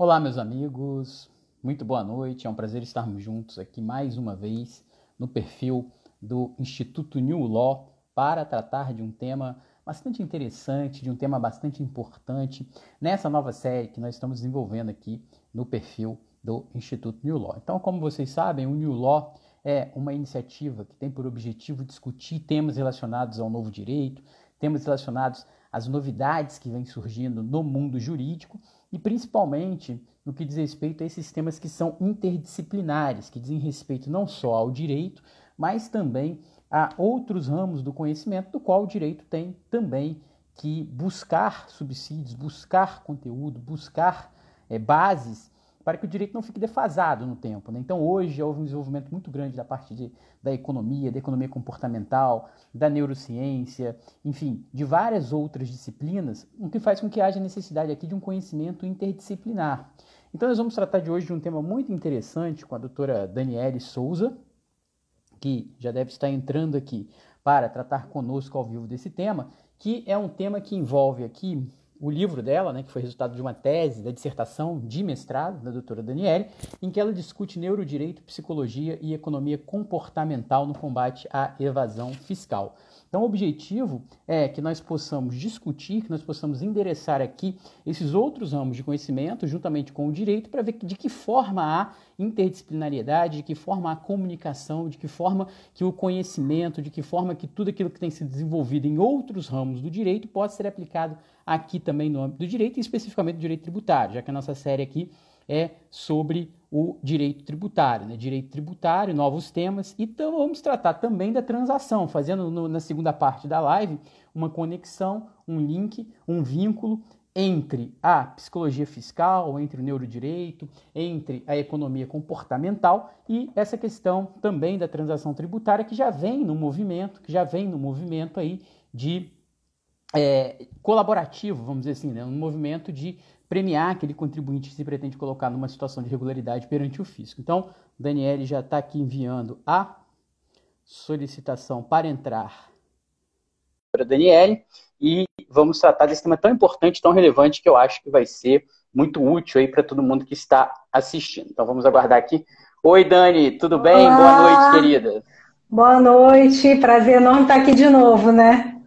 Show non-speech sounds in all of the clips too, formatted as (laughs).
Olá, meus amigos, muito boa noite. É um prazer estarmos juntos aqui mais uma vez no perfil do Instituto New Law para tratar de um tema bastante interessante, de um tema bastante importante nessa nova série que nós estamos desenvolvendo aqui no perfil do Instituto New Law. Então, como vocês sabem, o New Law é uma iniciativa que tem por objetivo discutir temas relacionados ao novo direito, temas relacionados às novidades que vêm surgindo no mundo jurídico e principalmente no que diz respeito a esses temas que são interdisciplinares, que dizem respeito não só ao direito, mas também a outros ramos do conhecimento, do qual o direito tem também que buscar subsídios, buscar conteúdo, buscar é, bases para que o direito não fique defasado no tempo. Né? Então, hoje houve um desenvolvimento muito grande da parte de, da economia, da economia comportamental, da neurociência, enfim, de várias outras disciplinas, o que faz com que haja necessidade aqui de um conhecimento interdisciplinar. Então, nós vamos tratar de hoje de um tema muito interessante com a doutora Daniele Souza, que já deve estar entrando aqui para tratar conosco ao vivo desse tema, que é um tema que envolve aqui o livro dela, né, que foi resultado de uma tese da dissertação de mestrado da doutora Daniele, em que ela discute neurodireito, psicologia e economia comportamental no combate à evasão fiscal. Então, o objetivo é que nós possamos discutir, que nós possamos endereçar aqui esses outros ramos de conhecimento, juntamente com o direito, para ver de que forma há interdisciplinariedade, de que forma há comunicação, de que forma que o conhecimento, de que forma que tudo aquilo que tem sido desenvolvido em outros ramos do direito pode ser aplicado aqui também no âmbito do direito, e especificamente do direito tributário, já que a nossa série aqui é sobre o direito tributário, né? direito tributário, novos temas, então vamos tratar também da transação, fazendo no, na segunda parte da live uma conexão, um link, um vínculo entre a psicologia fiscal, entre o neurodireito, entre a economia comportamental e essa questão também da transação tributária que já vem no movimento, que já vem no movimento aí de é, colaborativo, vamos dizer assim, né? um movimento de premiar aquele contribuinte que se pretende colocar numa situação de irregularidade perante o fisco. Então, Daniele já está aqui enviando a solicitação para entrar para Daniele e vamos tratar desse tema tão importante, tão relevante que eu acho que vai ser muito útil aí para todo mundo que está assistindo. Então vamos aguardar aqui. Oi, Dani, tudo bem? Olá. Boa noite, querida. Boa noite, prazer enorme estar aqui de novo, né?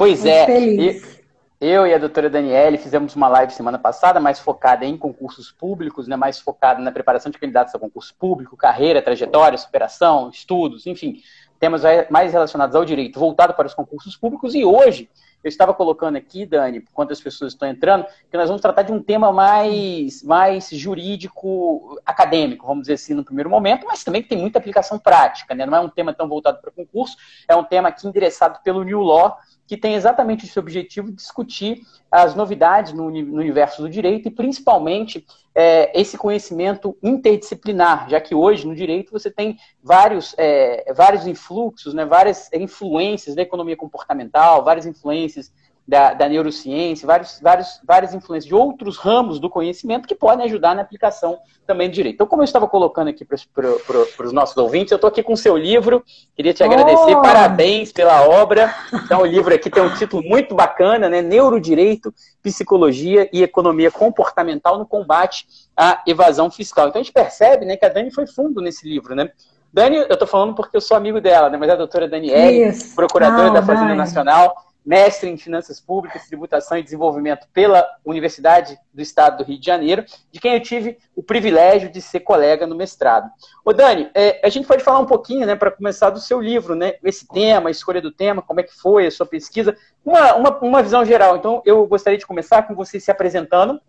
Pois Muito é. Feliz. Eu e a doutora Daniele fizemos uma live semana passada, mais focada em concursos públicos, né, mais focada na preparação de candidatos a concurso público, carreira, trajetória, superação, estudos, enfim, temas mais relacionados ao direito, voltado para os concursos públicos. E hoje, eu estava colocando aqui, Dani, enquanto as pessoas estão entrando, que nós vamos tratar de um tema mais, mais jurídico, acadêmico, vamos dizer assim, no primeiro momento, mas também que tem muita aplicação prática, né? Não é um tema tão voltado para concurso, é um tema aqui endereçado pelo New Law, que tem exatamente esse objetivo de discutir as novidades no, universo do direito e, principalmente, é, esse conhecimento interdisciplinar, já que hoje no direito você tem vários, é, vários influxos, né, várias influências da economia comportamental, várias influências da, da neurociência, vários, vários, várias influências de outros ramos do conhecimento que podem ajudar na aplicação também do direito. Então, como eu estava colocando aqui para os nossos ouvintes, eu estou aqui com o seu livro, queria te agradecer, oh! parabéns pela obra. Então, o livro aqui tem um título muito bacana, né? Neurodireito, Psicologia e Economia Comportamental no Combate à Evasão Fiscal. Então, a gente percebe né, que a Dani foi fundo nesse livro, né? Dani, eu estou falando porque eu sou amigo dela, né? mas é a doutora Daniele, procuradora da Fazenda Nacional, mestre em Finanças Públicas, Tributação e Desenvolvimento pela Universidade do Estado do Rio de Janeiro, de quem eu tive o privilégio de ser colega no mestrado. Ô Dani, é, a gente pode falar um pouquinho, né, para começar, do seu livro, né, esse tema, a escolha do tema, como é que foi a sua pesquisa, uma, uma, uma visão geral. Então, eu gostaria de começar com você se apresentando,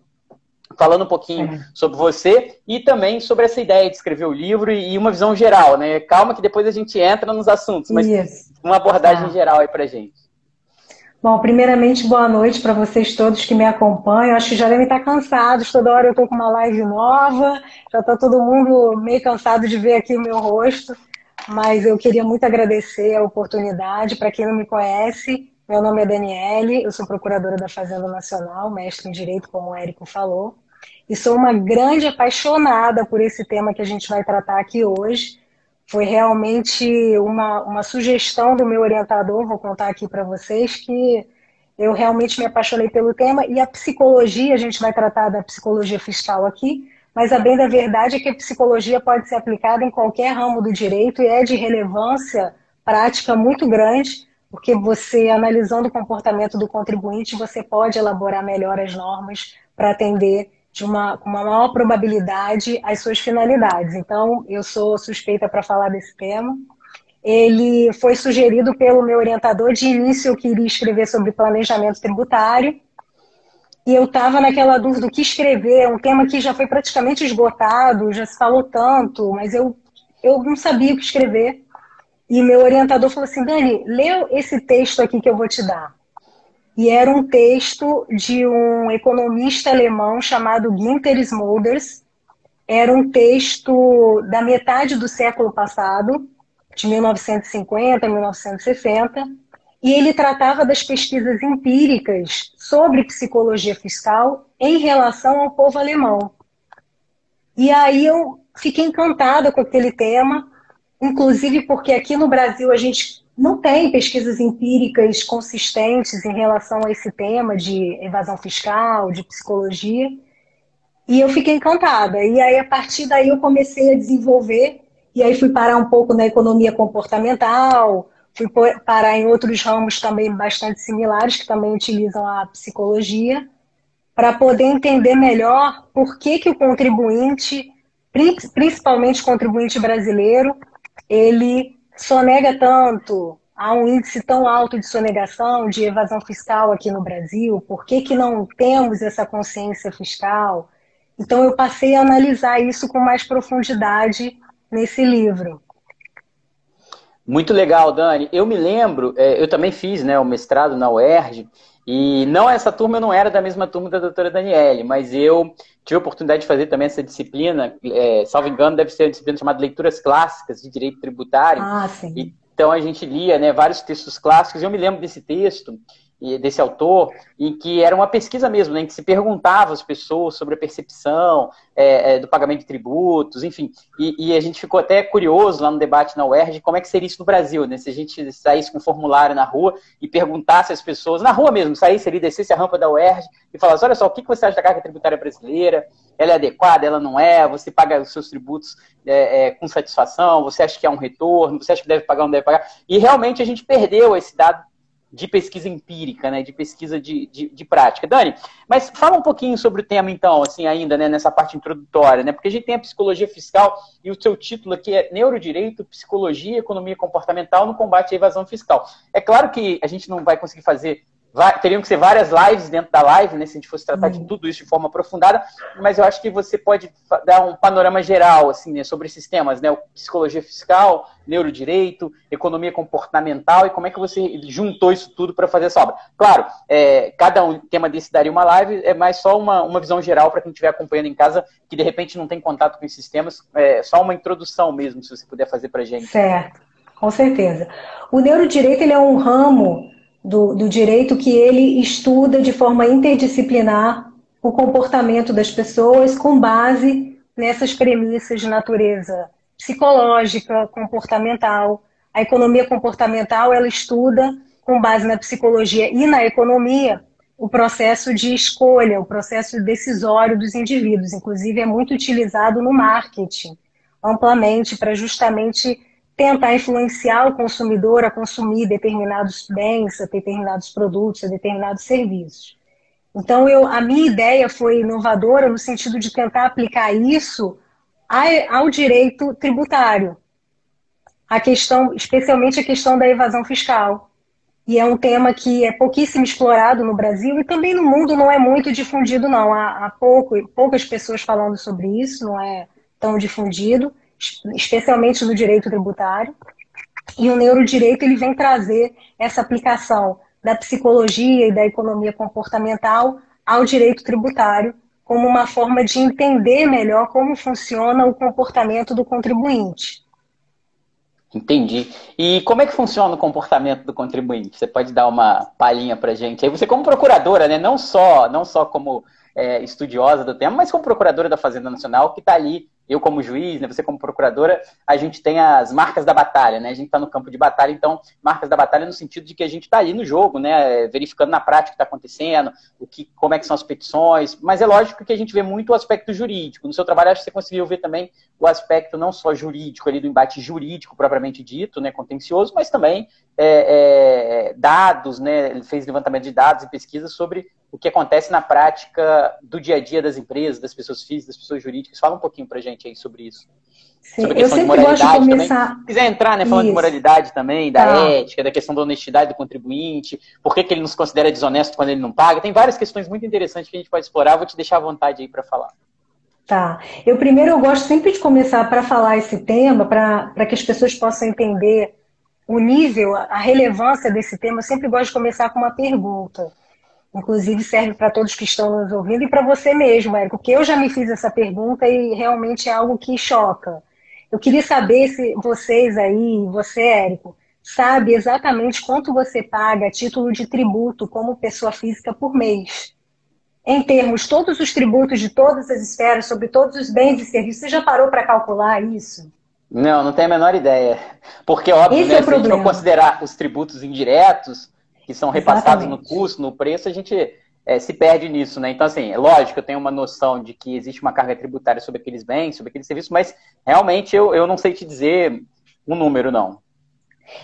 falando um pouquinho é. sobre você e também sobre essa ideia de escrever o livro e uma visão geral, né? Calma que depois a gente entra nos assuntos, mas Isso. uma abordagem tá. geral aí pra gente. Bom, primeiramente, boa noite para vocês todos que me acompanham. Acho que já devem estar cansados, toda hora eu estou com uma live nova, já está todo mundo meio cansado de ver aqui o meu rosto, mas eu queria muito agradecer a oportunidade. Para quem não me conhece, meu nome é Daniele, eu sou procuradora da Fazenda Nacional, mestre em Direito, como o Érico falou, e sou uma grande apaixonada por esse tema que a gente vai tratar aqui hoje foi realmente uma, uma sugestão do meu orientador, vou contar aqui para vocês, que eu realmente me apaixonei pelo tema e a psicologia, a gente vai tratar da psicologia fiscal aqui, mas a bem da verdade é que a psicologia pode ser aplicada em qualquer ramo do direito e é de relevância prática muito grande, porque você, analisando o comportamento do contribuinte, você pode elaborar melhor as normas para atender de uma, uma maior probabilidade as suas finalidades. Então, eu sou suspeita para falar desse tema. Ele foi sugerido pelo meu orientador. De início, eu queria escrever sobre planejamento tributário, e eu estava naquela dúvida do que escrever, um tema que já foi praticamente esgotado, já se falou tanto, mas eu, eu não sabia o que escrever. E meu orientador falou assim: Dani, lê esse texto aqui que eu vou te dar. E era um texto de um economista alemão chamado Günther Smulders. Era um texto da metade do século passado, de 1950 a 1960 e ele tratava das pesquisas empíricas sobre psicologia fiscal em relação ao povo alemão. E aí eu fiquei encantada com aquele tema, inclusive porque aqui no Brasil a gente não tem pesquisas empíricas consistentes em relação a esse tema de evasão fiscal, de psicologia. E eu fiquei encantada. E aí, a partir daí, eu comecei a desenvolver. E aí, fui parar um pouco na economia comportamental, Fui parar em outros ramos também bastante similares, que também utilizam a psicologia, para poder entender melhor por que, que o contribuinte, principalmente o contribuinte brasileiro, ele sonega tanto, há um índice tão alto de sonegação, de evasão fiscal aqui no Brasil, por que, que não temos essa consciência fiscal? Então, eu passei a analisar isso com mais profundidade nesse livro. Muito legal, Dani. Eu me lembro, é, eu também fiz né, o mestrado na UERJ, e não essa turma eu não era da mesma turma da doutora Daniele, mas eu tive a oportunidade de fazer também essa disciplina, é, salvo engano, deve ser uma disciplina chamada Leituras Clássicas de Direito Tributário. Ah, sim. Então a gente lia né, vários textos clássicos, e eu me lembro desse texto, desse autor, em que era uma pesquisa mesmo, né, em que se perguntava às pessoas sobre a percepção é, é, do pagamento de tributos, enfim. E, e, a gente ficou até curioso lá no debate na UERJ como é que seria isso no Brasil, né? Se a gente saísse com um formulário na rua e perguntasse às pessoas, na rua mesmo, saísse ali, descesse a rampa da UERJ e falasse, olha só, o que você acha da carga tributária brasileira? Ela é adequada, ela não é? Você paga os seus tributos é, é, com satisfação? Você acha que é um retorno? Você acha que deve pagar ou não deve pagar? E realmente a gente perdeu esse dado de pesquisa empírica, né, de pesquisa de, de, de, prática. Dani, mas fala um pouquinho sobre o tema, então, assim, ainda, né, nessa parte introdutória, né, porque a gente tem a psicologia fiscal e o seu título aqui é Neurodireito, Psicologia e Economia Comportamental no Combate à Evasão Fiscal. É claro que a gente não vai conseguir fazer teriam que ser várias lives dentro da live, né, se a gente fosse tratar de uhum. tudo isso de forma aprofundada, mas eu acho que você pode dar um panorama geral assim, né, sobre esses temas, né, psicologia fiscal, neurodireito, economia comportamental e como é que você juntou isso tudo para fazer essa obra. Claro, é, cada um tema desse daria uma live, é mais só uma, uma visão geral para quem estiver acompanhando em casa, que de repente não tem contato com esses temas, é só uma introdução mesmo, se você puder fazer para gente. Certo, com certeza. O neurodireito ele é um ramo do, do direito que ele estuda de forma interdisciplinar o comportamento das pessoas com base nessas premissas de natureza psicológica, comportamental. A economia comportamental ela estuda com base na psicologia e na economia o processo de escolha, o processo decisório dos indivíduos. Inclusive é muito utilizado no marketing amplamente para justamente tentar influenciar o consumidor a consumir determinados bens, a determinados produtos, a determinados serviços. Então, eu, a minha ideia foi inovadora no sentido de tentar aplicar isso ao direito tributário, a questão, especialmente a questão da evasão fiscal. E é um tema que é pouquíssimo explorado no Brasil e também no mundo não é muito difundido, não. Há, há pouco, poucas pessoas falando sobre isso, não é tão difundido especialmente no direito tributário. E o neurodireito ele vem trazer essa aplicação da psicologia e da economia comportamental ao direito tributário como uma forma de entender melhor como funciona o comportamento do contribuinte. Entendi. E como é que funciona o comportamento do contribuinte? Você pode dar uma palhinha para gente? Aí você como procuradora, né? Não só, não só como é, estudiosa do tema, mas como procuradora da Fazenda Nacional que está ali eu como juiz, né, você como procuradora, a gente tem as marcas da batalha, né? A gente está no campo de batalha, então marcas da batalha no sentido de que a gente está ali no jogo, né? Verificando na prática o que está acontecendo, o que, como é que são as petições. Mas é lógico que a gente vê muito o aspecto jurídico. No seu trabalho, acho que você conseguiu ver também o aspecto não só jurídico ali do embate jurídico propriamente dito, né, contencioso, mas também é, é, dados, né? Ele fez levantamento de dados e pesquisas sobre o que acontece na prática do dia a dia das empresas, das pessoas físicas, das pessoas jurídicas. Fala um pouquinho para gente aí sobre isso. Sim, sobre a questão eu sempre de moralidade gosto de começar... também. Se quiser entrar, né, falando isso. de moralidade também, da tá. ética, da questão da honestidade do contribuinte, por que, que ele nos considera desonesto quando ele não paga. Tem várias questões muito interessantes que a gente pode explorar. Vou te deixar à vontade aí para falar. Tá. Eu primeiro eu gosto sempre de começar para falar esse tema, para que as pessoas possam entender o nível, a relevância desse tema. Eu sempre gosto de começar com uma pergunta. Inclusive serve para todos que estão nos ouvindo e para você mesmo, Érico, porque eu já me fiz essa pergunta e realmente é algo que choca. Eu queria saber se vocês aí, você, Érico, sabe exatamente quanto você paga a título de tributo como pessoa física por mês. Em termos, todos os tributos de todas as esferas, sobre todos os bens e serviços, você já parou para calcular isso? Não, não tenho a menor ideia. Porque, óbvio, né, é se a gente for considerar os tributos indiretos, que são repassados Exatamente. no custo, no preço, a gente é, se perde nisso, né? Então, assim, é lógico, eu tenho uma noção de que existe uma carga tributária sobre aqueles bens, sobre aqueles serviços, mas realmente eu, eu não sei te dizer um número, não.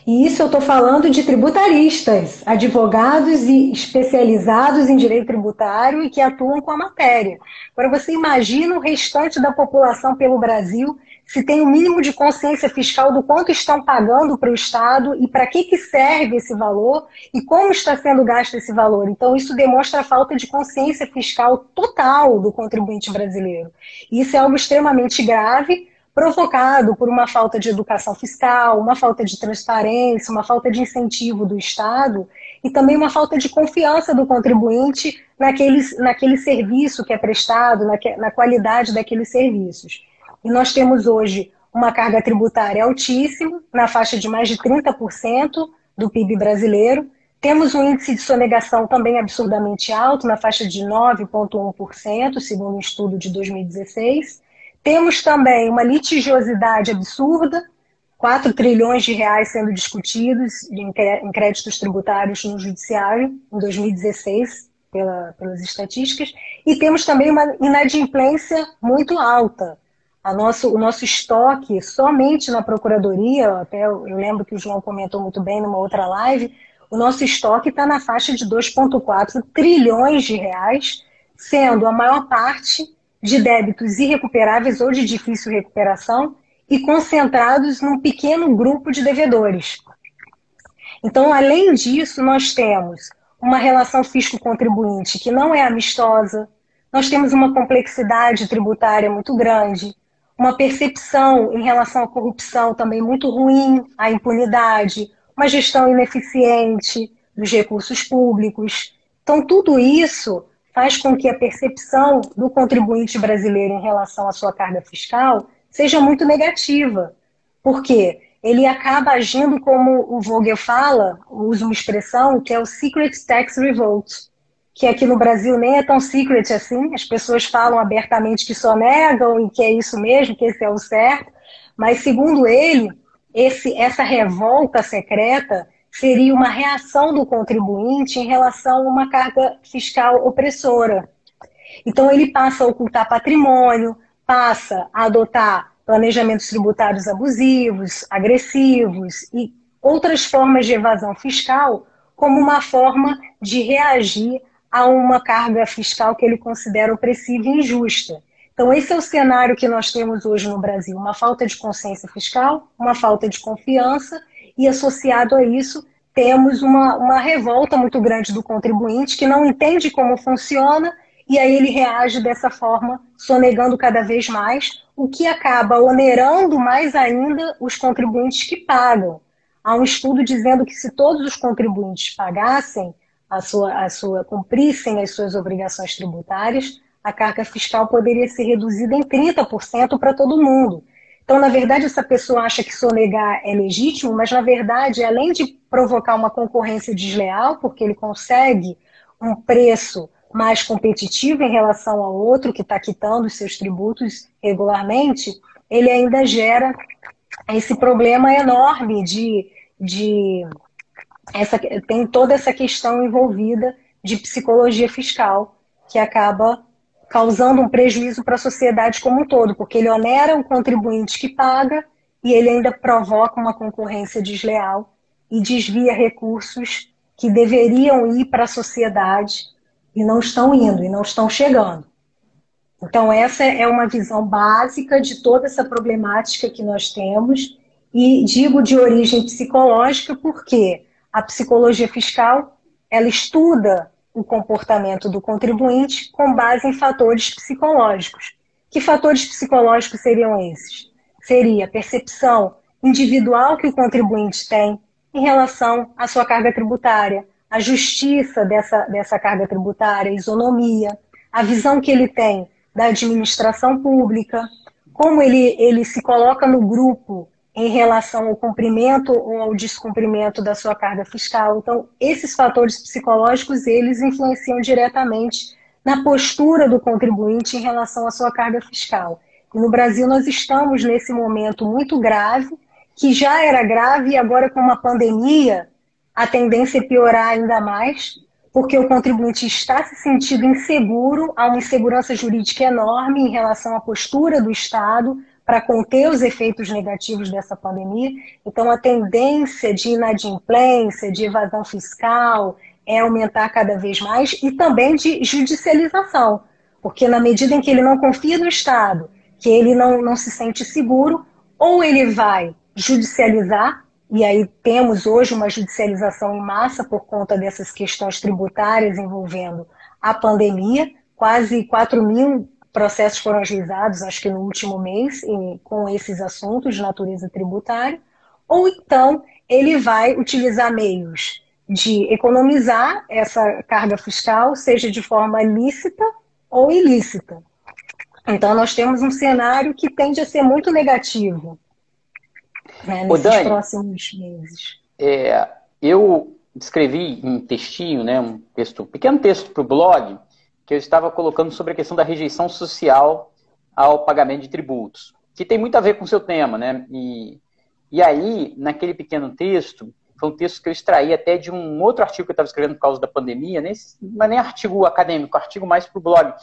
E isso eu estou falando de tributaristas, advogados e especializados em direito tributário e que atuam com a matéria. Agora, você imagina o restante da população pelo Brasil se tem o um mínimo de consciência fiscal do quanto estão pagando para o Estado e para que, que serve esse valor e como está sendo gasto esse valor. Então, isso demonstra a falta de consciência fiscal total do contribuinte brasileiro. Isso é algo extremamente grave, provocado por uma falta de educação fiscal, uma falta de transparência, uma falta de incentivo do Estado e também uma falta de confiança do contribuinte naquele, naquele serviço que é prestado, na, na qualidade daqueles serviços. E nós temos hoje uma carga tributária altíssima, na faixa de mais de 30% do PIB brasileiro. Temos um índice de sonegação também absurdamente alto, na faixa de 9,1%, segundo um estudo de 2016. Temos também uma litigiosidade absurda, 4 trilhões de reais sendo discutidos em créditos tributários no judiciário em 2016, pela, pelas estatísticas, e temos também uma inadimplência muito alta, nosso, o nosso estoque somente na Procuradoria, até eu lembro que o João comentou muito bem numa outra live, o nosso estoque está na faixa de 2,4 trilhões de reais, sendo a maior parte de débitos irrecuperáveis ou de difícil recuperação e concentrados num pequeno grupo de devedores. Então, além disso, nós temos uma relação fisco-contribuinte que não é amistosa, nós temos uma complexidade tributária muito grande, uma percepção em relação à corrupção também muito ruim, à impunidade, uma gestão ineficiente dos recursos públicos. Então, tudo isso faz com que a percepção do contribuinte brasileiro em relação à sua carga fiscal seja muito negativa. Por quê? Ele acaba agindo como o Vogel fala, usa uma expressão que é o Secret Tax Revolt que aqui no Brasil nem é tão secret assim, as pessoas falam abertamente que só negam e que é isso mesmo, que esse é o certo, mas segundo ele, esse, essa revolta secreta seria uma reação do contribuinte em relação a uma carga fiscal opressora. Então ele passa a ocultar patrimônio, passa a adotar planejamentos tributários abusivos, agressivos e outras formas de evasão fiscal como uma forma de reagir a uma carga fiscal que ele considera opressiva e injusta. Então, esse é o cenário que nós temos hoje no Brasil: uma falta de consciência fiscal, uma falta de confiança, e associado a isso, temos uma, uma revolta muito grande do contribuinte que não entende como funciona e aí ele reage dessa forma, sonegando cada vez mais, o que acaba onerando mais ainda os contribuintes que pagam. Há um estudo dizendo que se todos os contribuintes pagassem, a sua, a sua, cumprissem as suas obrigações tributárias, a carga fiscal poderia ser reduzida em 30% para todo mundo. Então, na verdade, essa pessoa acha que sonegar é legítimo, mas, na verdade, além de provocar uma concorrência desleal, porque ele consegue um preço mais competitivo em relação ao outro que está quitando os seus tributos regularmente, ele ainda gera esse problema enorme de, de essa, tem toda essa questão envolvida de psicologia fiscal que acaba causando um prejuízo para a sociedade como um todo, porque ele onera o contribuinte que paga e ele ainda provoca uma concorrência desleal e desvia recursos que deveriam ir para a sociedade e não estão indo e não estão chegando. Então, essa é uma visão básica de toda essa problemática que nós temos, e digo de origem psicológica porque a psicologia fiscal ela estuda o comportamento do contribuinte com base em fatores psicológicos. Que fatores psicológicos seriam esses? Seria a percepção individual que o contribuinte tem em relação à sua carga tributária, a justiça dessa, dessa carga tributária, a isonomia, a visão que ele tem da administração pública, como ele, ele se coloca no grupo em relação ao cumprimento ou ao descumprimento da sua carga fiscal. Então, esses fatores psicológicos, eles influenciam diretamente na postura do contribuinte em relação à sua carga fiscal. E no Brasil nós estamos nesse momento muito grave, que já era grave e agora com uma pandemia, a tendência é piorar ainda mais, porque o contribuinte está se sentindo inseguro, há uma insegurança jurídica enorme em relação à postura do Estado, para conter os efeitos negativos dessa pandemia. Então, a tendência de inadimplência, de evasão fiscal, é aumentar cada vez mais e também de judicialização, porque na medida em que ele não confia no Estado, que ele não, não se sente seguro, ou ele vai judicializar, e aí temos hoje uma judicialização em massa por conta dessas questões tributárias envolvendo a pandemia, quase 4 mil processos foram ajuizados, acho que no último mês, com esses assuntos de natureza tributária, ou então ele vai utilizar meios de economizar essa carga fiscal, seja de forma lícita ou ilícita. Então, nós temos um cenário que tende a ser muito negativo né, nesses Dani, próximos meses. É, eu escrevi um textinho, né, um, texto, um pequeno texto para o blog, que eu estava colocando sobre a questão da rejeição social ao pagamento de tributos, que tem muito a ver com o seu tema, né? E, e aí, naquele pequeno texto, foi um texto que eu extraí até de um outro artigo que eu estava escrevendo por causa da pandemia, não é nem artigo acadêmico, artigo mais para o blog.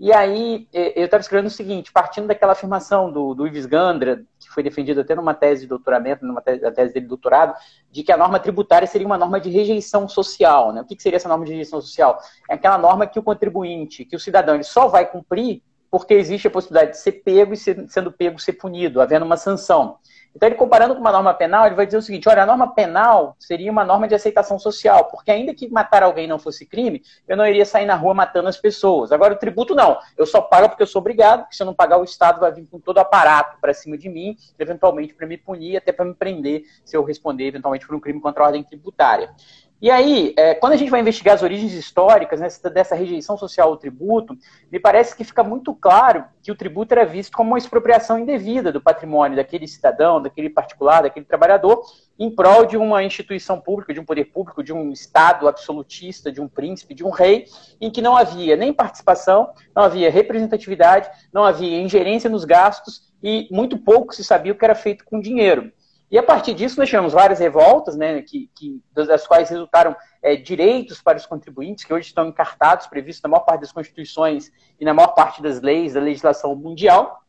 E aí eu estava escrevendo o seguinte, partindo daquela afirmação do, do Ives Gandra, que foi defendido até numa tese de doutoramento, numa tese, tese dele de doutorado, de que a norma tributária seria uma norma de rejeição social. Né? O que, que seria essa norma de rejeição social? É aquela norma que o contribuinte, que o cidadão, ele só vai cumprir porque existe a possibilidade de ser pego e ser, sendo pego ser punido, havendo uma sanção. Então, ele comparando com uma norma penal, ele vai dizer o seguinte: olha, a norma penal seria uma norma de aceitação social, porque ainda que matar alguém não fosse crime, eu não iria sair na rua matando as pessoas. Agora, o tributo não. Eu só pago porque eu sou obrigado, porque se eu não pagar, o Estado vai vir com todo o aparato para cima de mim, eventualmente para me punir, até para me prender, se eu responder eventualmente por um crime contra a ordem tributária. E aí, é, quando a gente vai investigar as origens históricas né, dessa rejeição social ao tributo, me parece que fica muito claro que o tributo era visto como uma expropriação indevida do patrimônio daquele cidadão, daquele particular, daquele trabalhador, em prol de uma instituição pública, de um poder público, de um Estado absolutista, de um príncipe, de um rei, em que não havia nem participação, não havia representatividade, não havia ingerência nos gastos e muito pouco se sabia o que era feito com dinheiro. E a partir disso nós tivemos várias revoltas, né, que, que das quais resultaram é, direitos para os contribuintes, que hoje estão encartados, previstos na maior parte das constituições e na maior parte das leis da legislação mundial.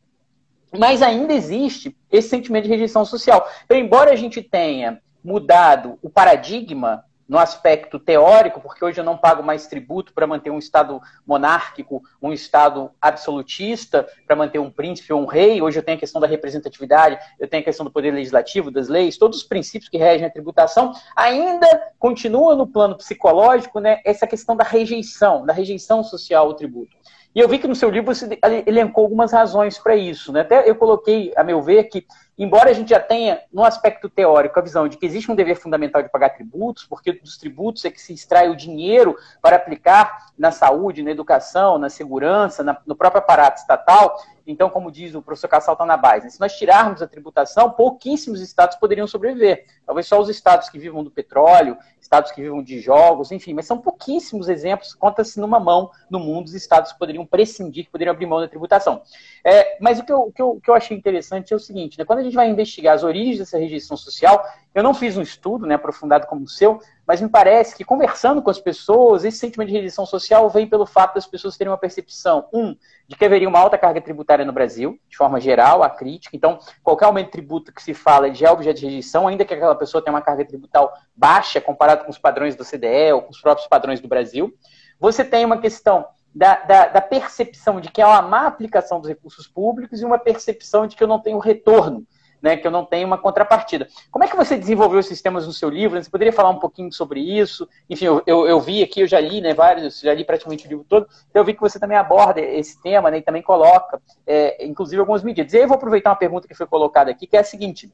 Mas ainda existe esse sentimento de rejeição social. Então, embora a gente tenha mudado o paradigma no aspecto teórico, porque hoje eu não pago mais tributo para manter um Estado monárquico, um Estado absolutista, para manter um príncipe ou um rei. Hoje eu tenho a questão da representatividade, eu tenho a questão do poder legislativo, das leis, todos os princípios que regem a tributação. Ainda continua no plano psicológico né, essa questão da rejeição, da rejeição social ao tributo. E eu vi que no seu livro você elencou algumas razões para isso. Né? Até eu coloquei, a meu ver, que embora a gente já tenha, no aspecto teórico, a visão de que existe um dever fundamental de pagar tributos, porque dos tributos é que se extrai o dinheiro para aplicar na saúde, na educação, na segurança, na, no próprio aparato estatal. Então, como diz o professor Cassal tá na base, se nós tirarmos a tributação, pouquíssimos estados poderiam sobreviver. Talvez só os estados que vivam do petróleo, estados que vivam de jogos, enfim, mas são pouquíssimos exemplos, conta-se numa mão no mundo os estados que poderiam prescindir, que poderiam abrir mão da tributação. É, mas o que, eu, o que, eu, o, que eu, achei interessante é o seguinte, né, quando a gente vai investigar as origens dessa rejeição social, eu não fiz um estudo né, aprofundado como o seu, mas me parece que conversando com as pessoas, esse sentimento de rejeição social vem pelo fato das pessoas terem uma percepção, um, de que haveria uma alta carga tributária no Brasil, de forma geral, a crítica. Então, qualquer aumento de tributo que se fala já é objeto de rejeição, ainda que aquela pessoa tenha uma carga tributal baixa comparado com os padrões do CDE ou com os próprios padrões do Brasil. Você tem uma questão da, da, da, percepção de que há uma má aplicação dos recursos públicos e uma percepção de que eu não tenho retorno né, que eu não tenho uma contrapartida. Como é que você desenvolveu os sistemas no seu livro? Você poderia falar um pouquinho sobre isso? Enfim, eu, eu, eu vi aqui, eu já li né, vários, já li praticamente o livro todo, então eu vi que você também aborda esse tema né, e também coloca, é, inclusive, algumas medidas. E aí eu vou aproveitar uma pergunta que foi colocada aqui, que é a seguinte.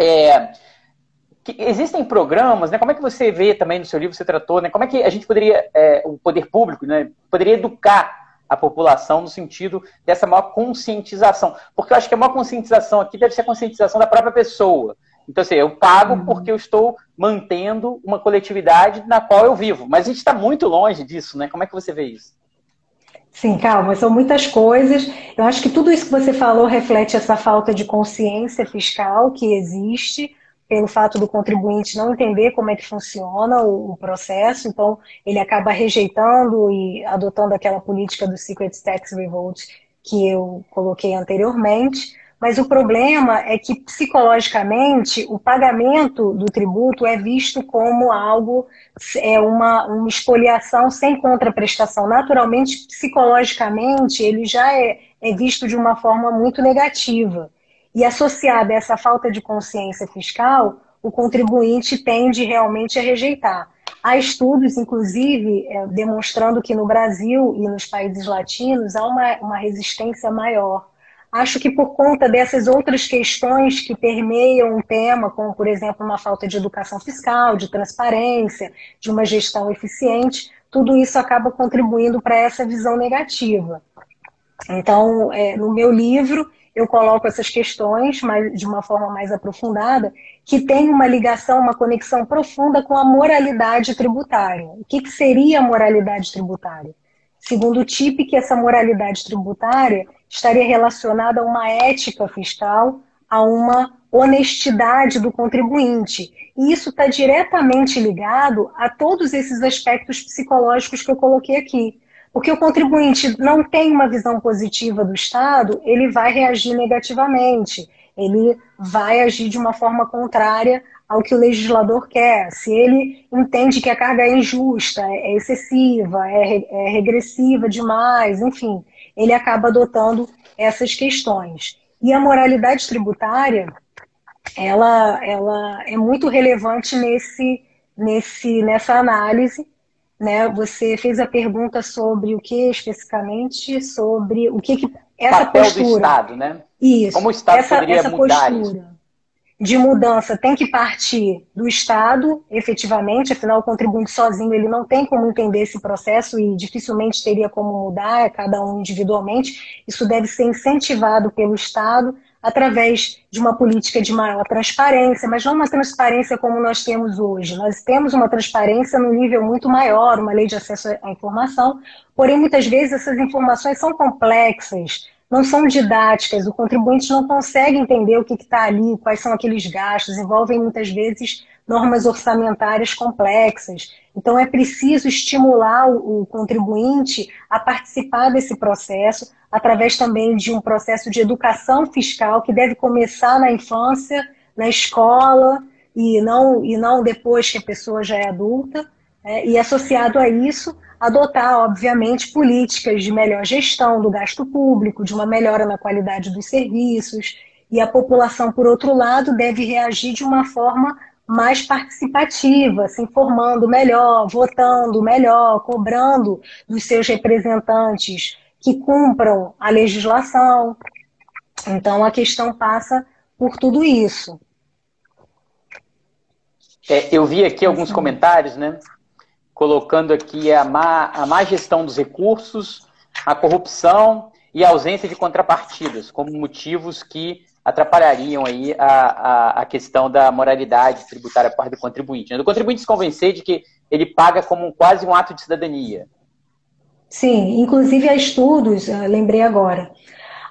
É, existem programas, né? Como é que você vê também no seu livro, você tratou, né? Como é que a gente poderia, é, o poder público, né, poderia educar a população no sentido dessa maior conscientização. Porque eu acho que a maior conscientização aqui deve ser a conscientização da própria pessoa. Então, assim, eu pago uhum. porque eu estou mantendo uma coletividade na qual eu vivo. Mas a gente está muito longe disso, né? Como é que você vê isso? Sim, calma, são muitas coisas. Eu acho que tudo isso que você falou reflete essa falta de consciência fiscal que existe pelo fato do contribuinte não entender como é que funciona o, o, processo, então ele acaba rejeitando e adotando aquela política do Secret Tax Revolt que eu coloquei anteriormente. Mas o problema é que psicologicamente o pagamento do tributo é visto como algo, é uma, uma expoliação sem contraprestação. Naturalmente, psicologicamente, ele já é, é visto de uma forma muito negativa. E associada a essa falta de consciência fiscal, o contribuinte tende realmente a rejeitar. Há estudos, inclusive, é, demonstrando que no Brasil e nos países latinos há uma, uma resistência maior. Acho que por conta dessas outras questões que permeiam o tema, como, por exemplo, uma falta de educação fiscal, de transparência, de uma gestão eficiente, tudo isso acaba contribuindo para essa visão negativa. Então, é, no meu livro, eu coloco essas questões mas de uma forma mais aprofundada, que tem uma ligação, uma conexão profunda com a moralidade tributária. O que, que seria a moralidade tributária? Segundo o TIP, essa moralidade tributária estaria relacionada a uma ética fiscal, a uma honestidade do contribuinte. E isso está diretamente ligado a todos esses aspectos psicológicos que eu coloquei aqui. Porque o contribuinte não tem uma visão positiva do Estado, ele vai reagir negativamente, ele vai agir de uma forma contrária ao que o legislador quer. Se ele entende que a carga é injusta, é excessiva, é, é regressiva demais, enfim, ele acaba adotando essas questões. E a moralidade tributária, ela, ela é muito relevante nesse, nesse, nessa análise, né? Você fez a pergunta sobre o que especificamente, sobre o que, que essa Papel postura. do Estado, né? Isso. Como o Estado essa, poderia essa mudar postura isso? de mudança tem que partir do Estado, efetivamente, afinal o contribuinte sozinho ele não tem como entender esse processo e dificilmente teria como mudar, cada um individualmente. Isso deve ser incentivado pelo Estado através de uma política de maior transparência, mas não uma transparência como nós temos hoje. Nós temos uma transparência no nível muito maior, uma lei de acesso à informação, porém muitas vezes essas informações são complexas, não são didáticas, o contribuinte não consegue entender o que está ali, quais são aqueles gastos, envolvem muitas vezes normas orçamentárias complexas. Então é preciso estimular o, contribuinte a participar desse processo, através também de um processo de educação fiscal que deve começar na infância, na escola, e não, e não depois que a pessoa já é adulta. É, e associado a isso, adotar, obviamente, políticas de melhor gestão do gasto público, de uma melhora na qualidade dos serviços. E a população, por outro lado, deve reagir de uma forma mais participativa, se informando melhor, votando melhor, cobrando dos seus representantes que cumpram a legislação. Então, a questão passa por tudo isso. É, eu vi aqui alguns comentários, né? Colocando aqui a má, a má gestão dos recursos, a corrupção e a ausência de contrapartidas como motivos que atrapalhariam aí a, a, a questão da moralidade tributária por parte do contribuinte. Né? Do contribuinte se convencer de que ele paga como quase um ato de cidadania. Sim, inclusive há estudos, lembrei agora,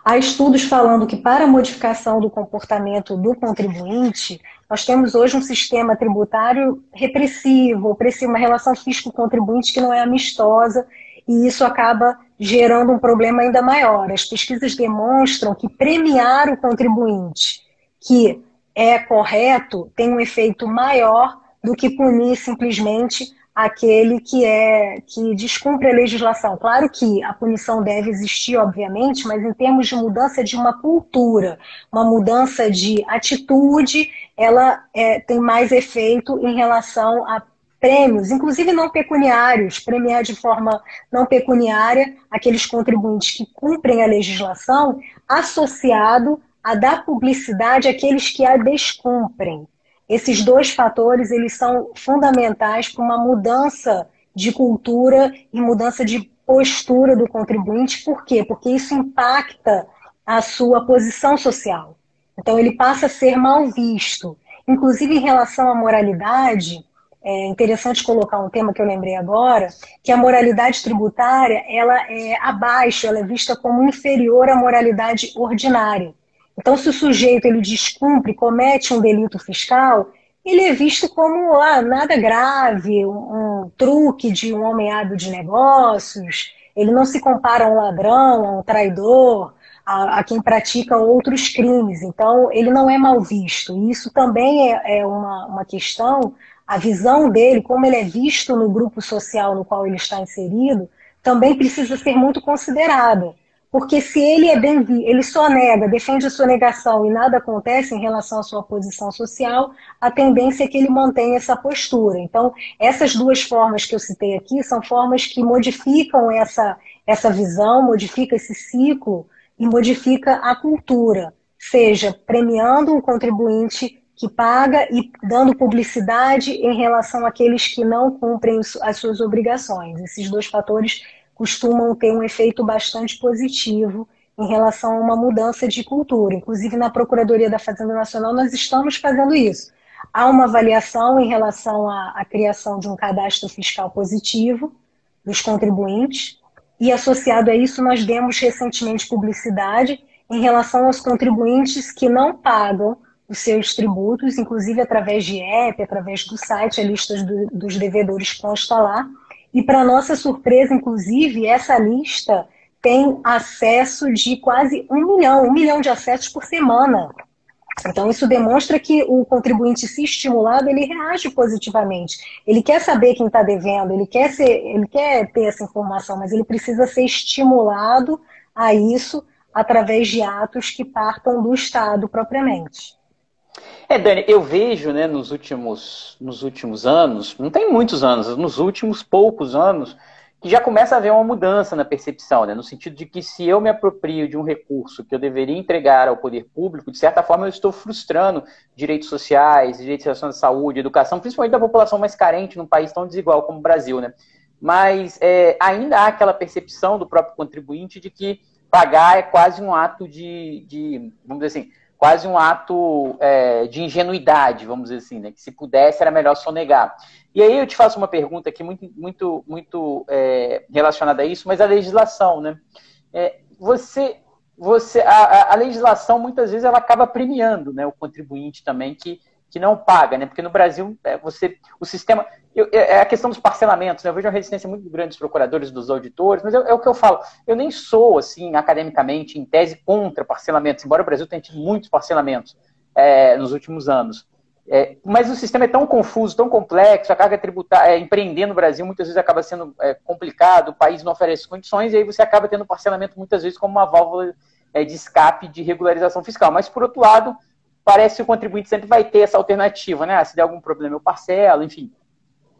há estudos falando que para a modificação do comportamento do contribuinte, nós temos hoje um sistema tributário repressivo, uma relação fisco-contribuinte que não é amistosa, e isso acaba gerando um problema ainda maior. As pesquisas demonstram que premiar o contribuinte que é correto tem um efeito maior do que punir simplesmente aquele que é que descumpre a legislação. Claro que a punição deve existir, obviamente, mas em termos de mudança de uma cultura, uma mudança de atitude, ela é, tem mais efeito em relação a prêmios, inclusive não pecuniários, premiar de forma não pecuniária aqueles contribuintes que cumprem a legislação, associado a dar publicidade àqueles que a descumprem. Esses dois fatores eles são fundamentais para uma mudança de cultura e mudança de postura do contribuinte. Por quê? Porque isso impacta a sua posição social. Então ele passa a ser mal visto. Inclusive em relação à moralidade, é interessante colocar um tema que eu lembrei agora, que a moralidade tributária ela é abaixo, ela é vista como inferior à moralidade ordinária. Então, se o sujeito ele descumpre, comete um delito fiscal, ele é visto como ah, nada grave, um, um truque de um homem hábil de negócios. Ele não se compara a um ladrão, a um traidor, a, a, quem pratica outros crimes. Então, ele não é mal visto. E isso também é, é uma, uma questão a visão dele, como ele é visto no grupo social no qual ele está inserido, também precisa ser muito considerada. Porque se ele é bem ele só nega, defende a sua negação e nada acontece em relação à sua posição social, a tendência é que ele mantenha essa postura. Então, essas duas formas que eu citei aqui são formas que modificam essa, essa visão, modifica esse ciclo e modifica a cultura, seja premiando um contribuinte que paga e dando publicidade em relação àqueles que não cumprem as suas obrigações. Esses dois fatores costumam ter um efeito bastante positivo em relação a uma mudança de cultura. Inclusive, na Procuradoria da Fazenda Nacional, nós estamos fazendo isso. Há uma avaliação em relação à, à criação de um cadastro fiscal positivo dos contribuintes, e associado a isso, nós demos recentemente publicidade em relação aos contribuintes que não pagam os seus tributos, inclusive através de app, através do site, a lista do, dos devedores consta lá. E para nossa surpresa, inclusive, essa lista tem acesso de quase um milhão, um milhão de acessos por semana. Então, isso demonstra que o contribuinte, se estimulado, ele reage positivamente. Ele quer saber quem está devendo, ele quer, ser, ele quer ter essa informação, mas ele precisa ser estimulado a isso através de atos que partam do Estado propriamente. É, Dani, eu vejo, né, nos últimos, nos últimos anos, não tem muitos anos, nos últimos poucos anos, que já começa a haver uma mudança na percepção, né, no sentido de que se eu me aproprio de um recurso que eu deveria entregar ao poder público, de certa forma eu estou frustrando direitos sociais, direitos de de saúde, educação, principalmente da população mais carente num país tão desigual como o Brasil, né? Mas é, ainda há aquela percepção do próprio contribuinte de que pagar é quase um ato de, de vamos dizer assim, quase um ato é, de ingenuidade, vamos dizer assim, né? que se pudesse era melhor sonegar. E aí eu te faço uma pergunta aqui muito, muito, muito é, relacionada a isso, mas a legislação, né? É, você, você, a, a, legislação muitas vezes ela acaba premiando, né, o contribuinte também que que não paga, né? Porque no Brasil é, você o sistema eu, é, é a questão dos parcelamentos. Né? Eu vejo uma resistência muito grande dos procuradores, dos auditores, mas eu, é o que eu falo. Eu nem sou assim academicamente em tese contra parcelamentos, embora o Brasil tenha tido muitos parcelamentos é, nos últimos anos. É, mas o sistema é tão confuso, tão complexo, a carga tributária, é, empreender no Brasil muitas vezes acaba sendo é, complicado, o país não oferece condições, e aí você acaba tendo parcelamento muitas vezes como uma válvula é, de escape de regularização fiscal. Mas, por outro lado, parece que o contribuinte sempre vai ter essa alternativa, né? Ah, se der algum problema, eu parcelo, enfim.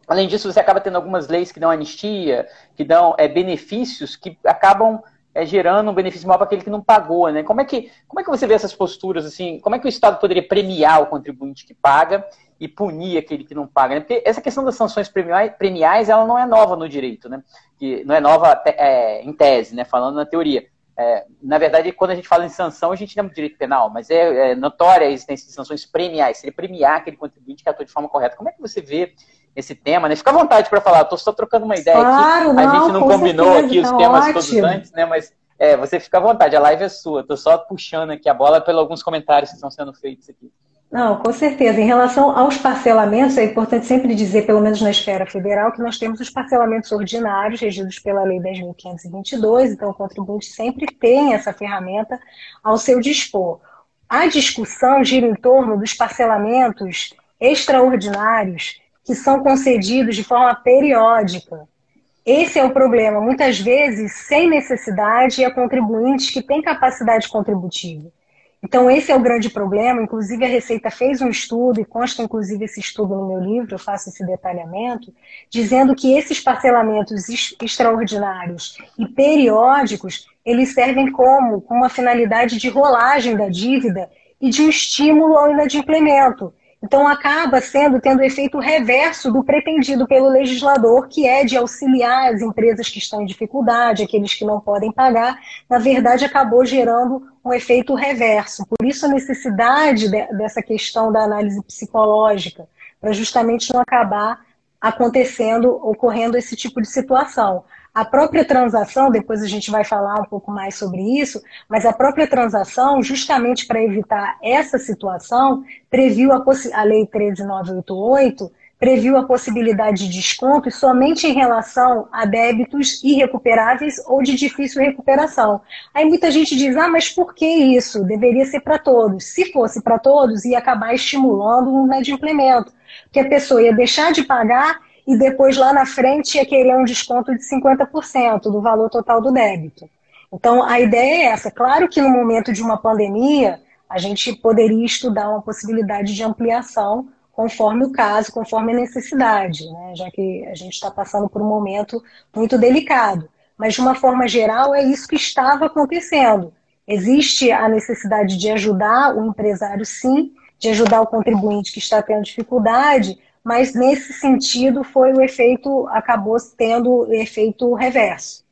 Além disso, você acaba tendo algumas leis que dão anistia, que dão é, benefícios que acabam é, gerando um benefício maior para aquele que não pagou, né? Como é que, como é que você vê essas posturas, assim? Como é que o Estado poderia premiar o contribuinte que paga e punir aquele que não paga, né? Porque essa questão das sanções premiais, ela não é nova no direito, né? Que não é nova é, em tese, né? Falando na teoria é, na verdade, quando a gente fala em sanção, a gente chama de direito penal, mas é, é notória a existência de sanções premiais, seria premiar aquele contribuinte que atua de forma correta. Como é que você vê esse tema, né? Fica à vontade para falar, estou só trocando uma ideia claro, aqui. Não, a gente não combinou certeza, aqui os tá temas ótimo. todos antes, né? Mas é, você fica à vontade, a live é sua. Estou só puxando aqui a bola pelos alguns comentários que estão sendo feitos aqui. Não, com certeza. Em relação aos parcelamentos, é importante sempre dizer, pelo menos na esfera federal, que nós temos os parcelamentos ordinários, regidos pela Lei 10.522, então o contribuinte sempre tem essa ferramenta ao seu dispor. A discussão gira em torno dos parcelamentos extraordinários que são concedidos de forma periódica. Esse é o problema. Muitas vezes, sem necessidade, é contribuintes que têm capacidade contributiva. Então, esse é o grande problema. Inclusive, a Receita fez um estudo, e consta inclusive esse estudo no meu livro, eu faço esse detalhamento, dizendo que esses parcelamentos extraordinários e periódicos, eles servem como com uma finalidade de rolagem da dívida e de um estímulo ao inadimplemento. Então, acaba sendo tendo efeito reverso do pretendido pelo legislador, que é de auxiliar as empresas que estão em dificuldade, aqueles que não podem pagar. Na verdade, acabou gerando um efeito reverso. Por isso, a necessidade de, dessa questão da análise psicológica, para justamente não acabar acontecendo, ocorrendo esse tipo de situação. A própria transação, depois a gente vai falar um pouco mais sobre isso, mas a própria transação, justamente para evitar essa situação, previu a, a Lei 13988, previu a possibilidade de desconto somente em relação a débitos irrecuperáveis ou de difícil recuperação. Aí muita gente diz, ah, mas por que isso? Deveria ser para todos. Se fosse para todos, ia acabar estimulando um inadimplemento, porque a pessoa ia deixar de pagar e depois lá na frente ia querer um desconto de 50% do valor total do débito. Então a ideia é essa. Claro que no momento de uma pandemia, a gente poderia estudar uma possibilidade de ampliação conforme o caso, conforme a necessidade, né? já que a gente está passando por um momento muito delicado. Mas, de uma forma geral, é isso que estava acontecendo. Existe a necessidade de ajudar o empresário, sim, de ajudar o contribuinte que está tendo dificuldade, mas nesse sentido foi o efeito, acabou tendo o efeito reverso.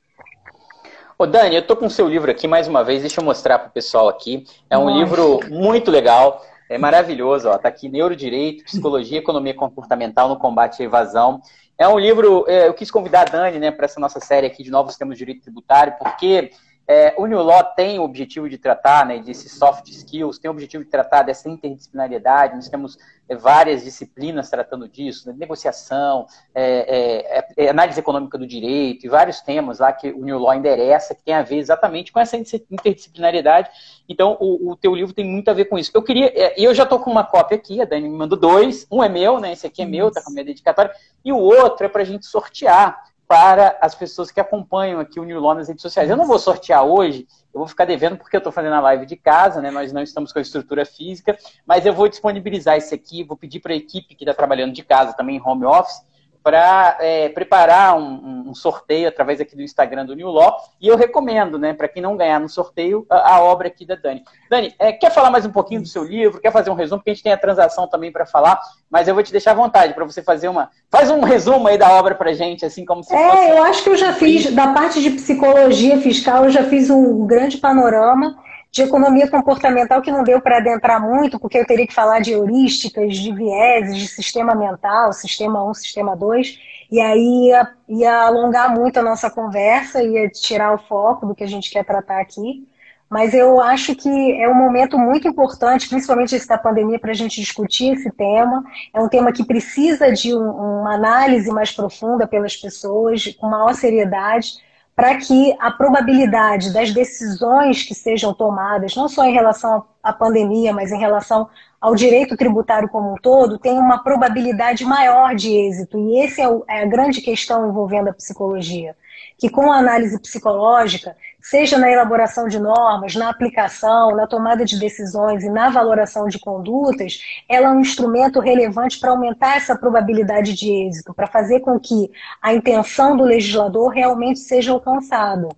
Ô Dani, eu tô com o seu livro aqui mais uma vez, deixa eu mostrar para o pessoal aqui. É um Nossa. livro muito legal, é maravilhoso, ó. Tá aqui Neurodireito, Psicologia Economia Comportamental no Combate à Evasão. É um livro, é, eu quis convidar a Dani, né, para essa nossa série aqui de novos temas de direito tributário, porque é, o New Law tem o objetivo de tratar né, desses soft skills, tem o objetivo de tratar dessa interdisciplinariedade. Nós temos é, várias disciplinas tratando disso, né, negociação, é, é, é, análise econômica do direito e vários temas lá que o New Law endereça, que tem a ver exatamente com essa interdisciplinariedade. Então, o, o teu livro tem muito a ver com isso. Eu queria, eu já estou com uma cópia aqui, a Dani me mandou dois. Um é meu, né? Esse aqui é meu, está com a minha dedicatória, e o outro é para a gente sortear para as pessoas que acompanham aqui o New Law nas redes sociais. Eu não vou sortear hoje, eu vou ficar devendo porque eu estou fazendo a live de casa, né? Nós não estamos com a estrutura física, mas eu vou disponibilizar esse aqui, vou pedir para a equipe que está trabalhando de casa também em home office para é, preparar um, um, sorteio através aqui do Instagram do New Law. E eu recomendo, né, para quem não ganhar no sorteio, a, a, obra aqui da Dani. Dani, é, quer falar mais um pouquinho do seu livro? Quer fazer um resumo? Porque a gente tem a transação também para falar, mas eu vou te deixar à vontade para você fazer uma. Faz um resumo aí da obra para gente, assim como se é, fosse. É, eu acho que eu já fiz, da parte de psicologia fiscal, eu já fiz um grande panorama de economia comportamental que não deu para adentrar muito, porque eu teria que falar de heurísticas, de vieses, de sistema mental, sistema 1, sistema 2, e aí ia, ia alongar muito a nossa conversa, ia tirar o foco do que a gente quer tratar aqui. Mas eu acho que é um momento muito importante, principalmente esse da pandemia, para a gente discutir esse tema. É um tema que precisa de um, uma análise mais profunda pelas pessoas, com maior seriedade, para que a probabilidade das decisões que sejam tomadas, não só em relação à pandemia, mas em relação ao direito tributário como um todo, tenha uma probabilidade maior de êxito. E essa é, é a grande questão envolvendo a psicologia que com a análise psicológica, seja na elaboração de normas, na aplicação, na tomada de decisões e na valoração de condutas, ela é um instrumento relevante para aumentar essa probabilidade de êxito, para fazer com que a intenção do legislador realmente seja alcançada.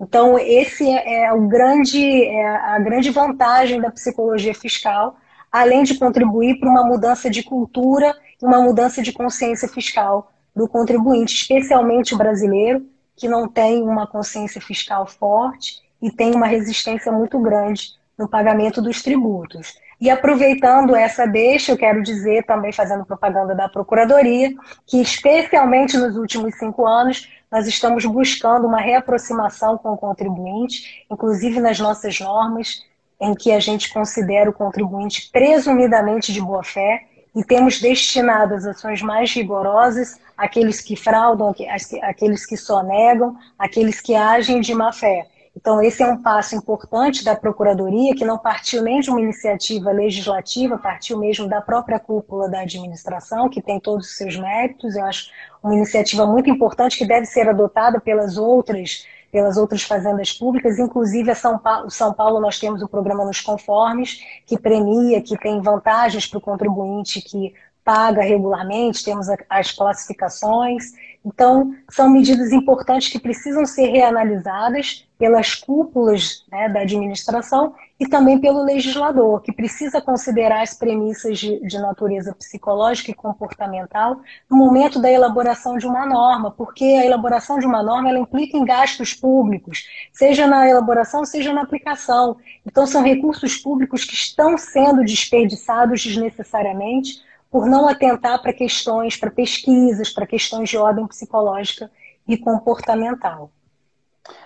Então, esse é, é o grande, é a grande vantagem da psicologia fiscal, além de contribuir para uma mudança de cultura e uma mudança de consciência fiscal do contribuinte, especialmente o brasileiro, que não tem uma consciência fiscal forte e tem uma resistência muito grande no pagamento dos tributos. E aproveitando essa deixa, eu quero dizer, também fazendo propaganda da Procuradoria, que especialmente nos últimos cinco anos, nós estamos buscando uma reaproximação com o contribuinte, inclusive nas nossas normas, em que a gente considera o contribuinte presumidamente de boa fé, e temos destinado as ações mais rigorosas àqueles que fraudam, àqueles que sonegam, àqueles que agem de má fé. Então, esse é um passo importante da Procuradoria, que não partiu nem de uma iniciativa legislativa, partiu mesmo da própria cúpula da administração, que tem todos os seus méritos. Eu acho uma iniciativa muito importante que deve ser adotada pelas outras pelas outras fazendas públicas, inclusive a São Paulo, São Paulo nós temos o programa Nos Conformes, que premia, que tem vantagens para o contribuinte que paga regularmente, temos as classificações. Então, são medidas importantes que precisam ser reanalisadas pelas cúpulas né, da administração e também pelo legislador, que precisa considerar as premissas de, de, natureza psicológica e comportamental no momento da elaboração de uma norma, porque a elaboração de uma norma ela implica em gastos públicos, seja na elaboração, seja na aplicação. Então, são recursos públicos que estão sendo desperdiçados desnecessariamente por não atentar para questões, para pesquisas, para questões de ordem psicológica e comportamental.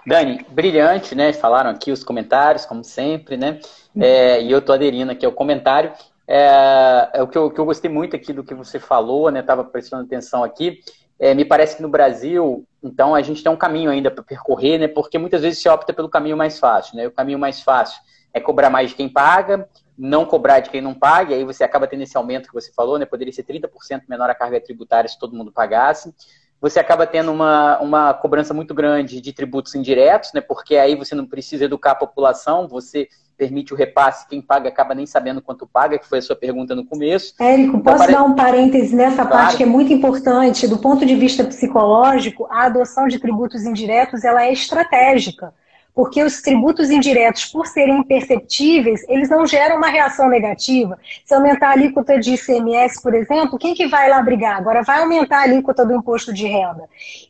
Dani, brilhante, né? Falaram aqui os comentários, como sempre, né? É, e eu estou aderindo aqui ao comentário. É, é o que eu, que eu, gostei muito aqui do que você falou, né? Estava prestando atenção aqui. É, me parece que no Brasil, então, a gente tem um caminho ainda para percorrer, né? Porque muitas vezes se opta pelo caminho mais fácil, né? O caminho mais fácil é cobrar mais de quem paga, não cobrar de quem não paga, e aí você acaba tendo esse aumento que você falou, né? Poderia ser 30% menor a carga tributária se todo mundo pagasse. Você acaba tendo uma, uma cobrança muito grande de tributos indiretos, né? Porque aí você não precisa educar a população, você permite o repasse, quem paga acaba nem sabendo quanto paga, que foi a sua pergunta no começo. Érico, então, posso dar um parêntese nessa claro. parte que é muito importante, do ponto de vista psicológico, a adoção de tributos indiretos ela é estratégica porque os tributos indiretos, por serem imperceptíveis, eles não geram uma reação negativa. Se aumentar a alíquota de ICMS, por exemplo, quem que vai lá brigar? Agora vai aumentar a alíquota do imposto de renda.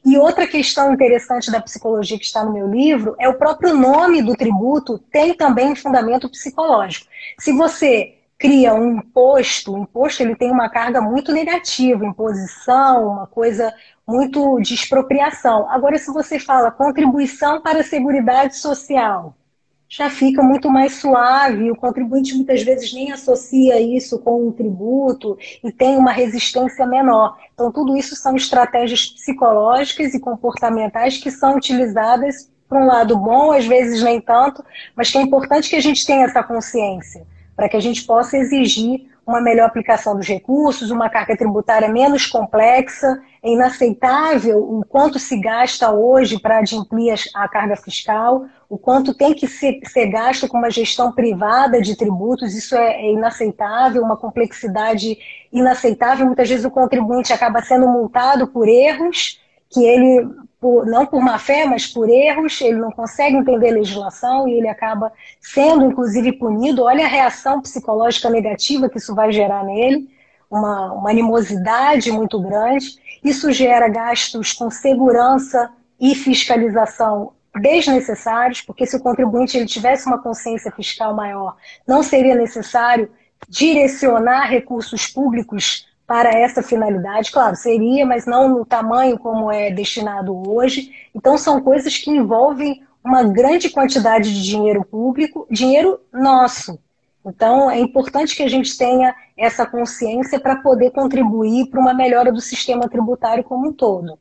E outra questão interessante da psicologia que está no meu livro é o próprio nome do tributo tem também fundamento psicológico. Se você cria um imposto, o imposto ele tem uma carga muito negativa, imposição, uma coisa muito de expropriação. Agora, se você fala contribuição para a Seguridade Social, já fica muito mais suave, o contribuinte muitas vezes nem associa isso com um tributo e tem uma resistência menor. Então, tudo isso são estratégias psicológicas e comportamentais que são utilizadas para um lado bom, às vezes nem tanto, mas que é importante que a gente tenha essa consciência para que a gente possa exigir uma melhor aplicação dos recursos, uma carga tributária menos complexa. É inaceitável o quanto se gasta hoje para adimplir a carga fiscal, o quanto tem que ser, ser gasto com uma gestão privada de tributos, isso é, é inaceitável, uma complexidade inaceitável. Muitas vezes o contribuinte acaba sendo multado por erros que ele por, não por má fé, mas por erros, ele não consegue entender a legislação e ele acaba sendo, inclusive, punido. Olha a reação psicológica negativa que isso vai gerar nele, uma, uma animosidade muito grande. Isso gera gastos com segurança e fiscalização desnecessários, porque se o contribuinte ele tivesse uma consciência fiscal maior, não seria necessário direcionar recursos públicos para essa finalidade. Claro, seria, mas não no tamanho como é destinado hoje. Então, são coisas que envolvem uma grande quantidade de dinheiro público, dinheiro nosso. Então, é importante que a gente tenha essa consciência para poder contribuir para uma melhora do sistema tributário como um todo.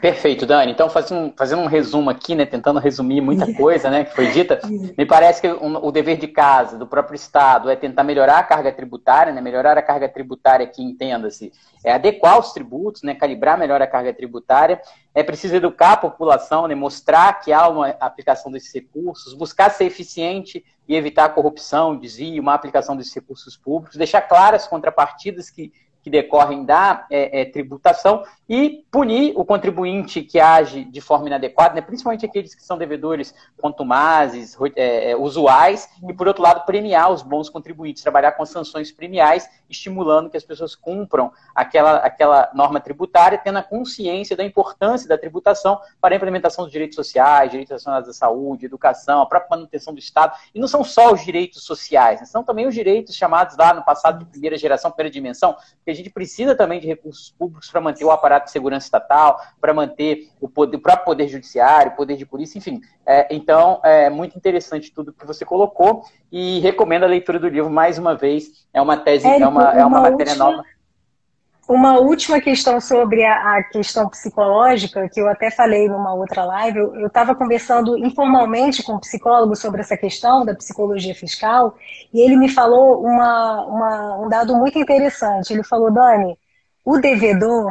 Perfeito, Dani. Então, fazendo um, fazendo um resumo aqui, né, tentando resumir muita (laughs) coisa né, que foi dita, me parece que o, o, dever de casa do próprio Estado é tentar melhorar a carga tributária, né, melhorar a carga tributária que entenda-se, é adequar os tributos, né, calibrar melhor a carga tributária, é preciso educar a população, né, mostrar que há uma aplicação desses recursos, buscar ser eficiente e evitar a corrupção, desvio, má aplicação desses recursos públicos, deixar claras as contrapartidas que que decorrem da é, é, tributação e punir o contribuinte que age de forma inadequada, né, principalmente aqueles que são devedores contumazes, é, é, usuais, e, por outro lado, premiar os bons contribuintes, trabalhar com sanções premiais, estimulando que as pessoas cumpram aquela, aquela norma tributária, tendo a consciência da importância da tributação para a implementação dos direitos sociais, direitos relacionados à saúde, educação, a própria manutenção do Estado. E não são só os direitos sociais, né, são também os direitos chamados lá no passado de primeira geração, primeira dimensão, a gente precisa também de recursos públicos para manter o aparato de segurança estatal, para manter o, poder, o próprio poder judiciário, o poder de polícia, enfim. É, então, é muito interessante tudo que você colocou e recomendo a leitura do livro mais uma vez. É uma tese, é, é uma, uma, é uma matéria última... nova. Uma última questão sobre a, a, questão psicológica, que eu até falei numa outra live, eu estava conversando informalmente com um psicólogo sobre essa questão da psicologia fiscal, e ele me falou uma, uma, um dado muito interessante. Ele falou, Dani, o devedor,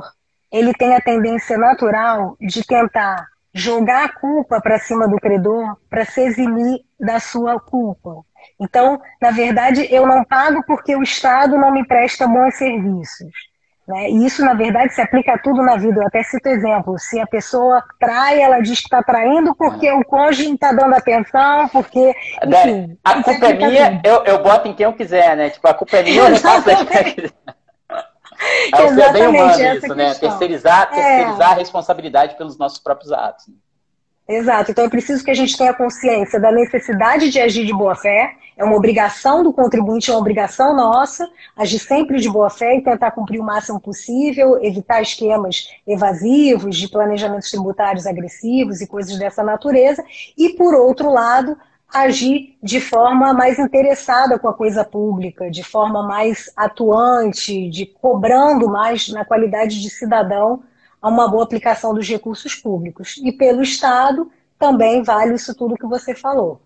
ele tem a tendência natural de tentar jogar a culpa para cima do credor para se eximir da sua culpa. Então, na verdade, eu não pago porque o Estado não me presta bons serviços. Né? E isso, na verdade, se aplica a tudo na vida. Eu até cito exemplo. Se a pessoa trai, ela diz que está traindo porque o cônjuge não está dando atenção, porque. Enfim, a culpa é minha, eu, eu boto em quem eu quiser, né? Tipo, a culpa é minha, eu repasso quem eu quiser. É ser bem humano isso, né? Terceirizar, terceirizar é. a responsabilidade pelos nossos próprios atos. Exato. Então é preciso que a gente tenha consciência da necessidade de agir de boa fé. É uma obrigação do contribuinte, é uma obrigação nossa, agir sempre de boa fé e tentar cumprir o máximo possível, evitar esquemas evasivos, de planejamentos tributários agressivos e coisas dessa natureza. E, por outro lado, agir de forma mais interessada com a coisa pública, de forma mais atuante, de cobrando mais na qualidade de cidadão a uma boa aplicação dos recursos públicos. E pelo Estado também vale isso tudo que você falou.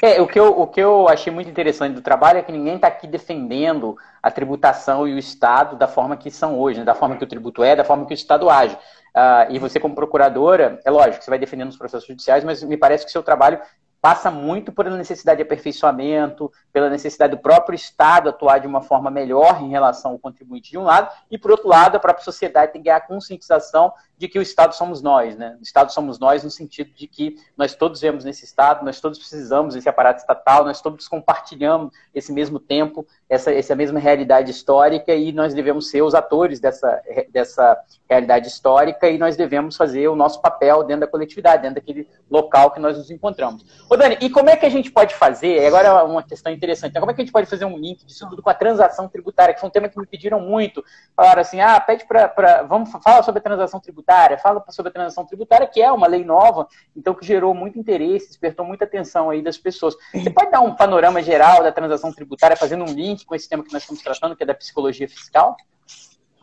É, o que, eu, o que eu achei muito interessante do trabalho é que ninguém está aqui defendendo a tributação e o Estado da forma que são hoje, né? da forma que o tributo é, da forma que o Estado age. Uh, e você, como procuradora, é lógico, você vai defendendo os processos judiciais, mas me parece que o seu trabalho passa muito pela necessidade de aperfeiçoamento, pela necessidade do próprio Estado atuar de uma forma melhor em relação ao contribuinte de um lado, e por outro lado, a própria sociedade tem que ganhar conscientização de que o Estado somos nós, né? O Estado somos nós no sentido de que nós todos vemos nesse Estado, nós todos precisamos desse aparato estatal, nós todos compartilhamos esse mesmo tempo, essa, essa mesma realidade histórica e nós devemos ser os atores dessa, dessa realidade histórica e nós devemos fazer o nosso papel dentro da coletividade, dentro daquele local que nós nos encontramos. Ô Dani, e como é que a gente pode fazer, agora é uma questão interessante, então, como é que a gente pode fazer um link disso tudo com a transação tributária, que foi um tema que me pediram muito, falaram assim, ah, pede para, vamos, fala sobre a transação tributária, fala sobre a transação tributária, que é uma lei nova, então que gerou muito interesse, despertou muita atenção aí das pessoas. Você pode dar um panorama geral da transação tributária, fazendo um link com esse tema que nós estamos tratando, que é da psicologia fiscal?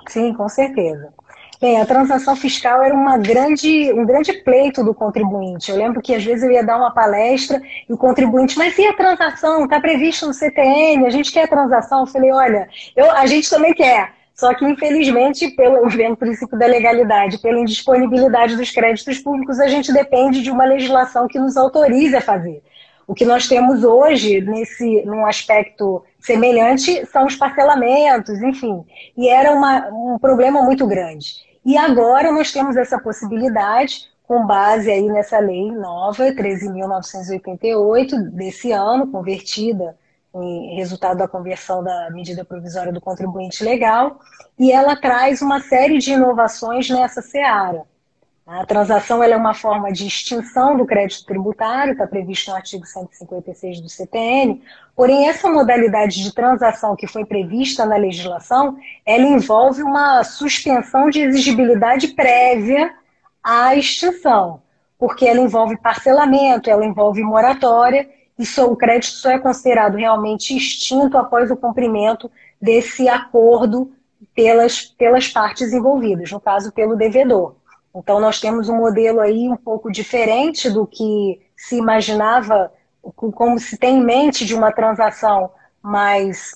Sim, com certeza. Bem, a transação fiscal era uma grande, um grande pleito do contribuinte. Eu lembro que às vezes eu ia dar uma palestra e o contribuinte, mas e a transação? Está previsto no CTN? A gente quer a transação? Eu falei, olha, eu, a gente também quer. Só que, infelizmente, pelo, (laughs) pelo princípio da legalidade, pela indisponibilidade dos créditos públicos, a gente depende de uma legislação que nos autorize a fazer. O que nós temos hoje, nesse, num aspecto semelhante, são os parcelamentos, enfim. E era uma, um problema muito grande. E agora nós temos essa possibilidade, com base aí nessa lei nova, 13.988, desse ano, convertida em resultado da conversão da medida provisória do contribuinte legal, e ela traz uma série de inovações nessa seara. A transação é uma forma de extinção do crédito tributário, está previsto no artigo 156 do CTN, porém essa modalidade de transação que foi prevista na legislação, ela envolve uma suspensão de exigibilidade prévia à extinção, porque ela envolve parcelamento, ela envolve moratória, e só, o crédito só é considerado realmente extinto após o cumprimento desse acordo pelas, pelas partes envolvidas, no caso pelo devedor. Então, nós temos um modelo aí um pouco diferente do que se imaginava, como se tem em mente de uma transação mais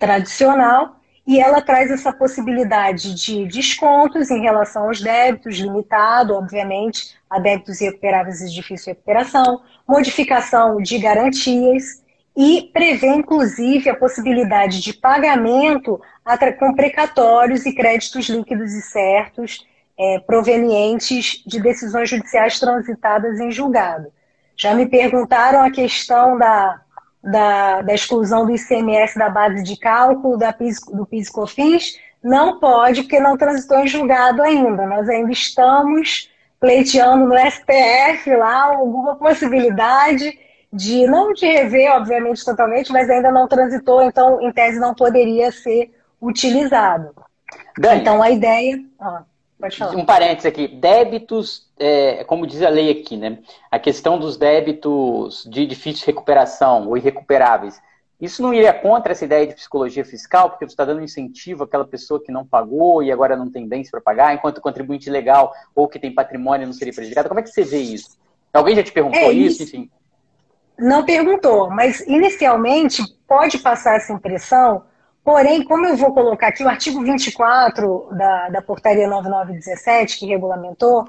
tradicional, e ela traz essa possibilidade de descontos em relação aos débitos, limitado, obviamente, a débitos irrecuperáveis e difícil recuperação, modificação de garantias e prevê, inclusive, a possibilidade de pagamento com precatórios e créditos líquidos e certos é, provenientes de decisões judiciais transitadas em julgado. Já me perguntaram a questão da, da, da exclusão do ICMS da base de cálculo da PIS, do PIS-COFINS. Não pode, porque não transitou em julgado ainda. Nós ainda estamos pleiteando no STF lá alguma possibilidade de, não de rever, obviamente, totalmente, mas ainda não transitou, então, em tese, não poderia ser utilizado. Dani, então, a ideia. Ah. Um parênteses aqui: débitos, é, como diz a lei aqui, né? A questão dos débitos de difícil recuperação ou irrecuperáveis. Isso não iria contra essa ideia de psicologia fiscal, porque você está dando incentivo àquela pessoa que não pagou e agora não tem bens para pagar, enquanto o contribuinte legal ou que tem patrimônio não seria prejudicado. Como é que você vê isso? Alguém já te perguntou é isso? isso? Enfim. Não perguntou, mas inicialmente pode passar essa impressão, porém, como eu vou colocar aqui o artigo 24 da, da portaria 9917, que regulamentou,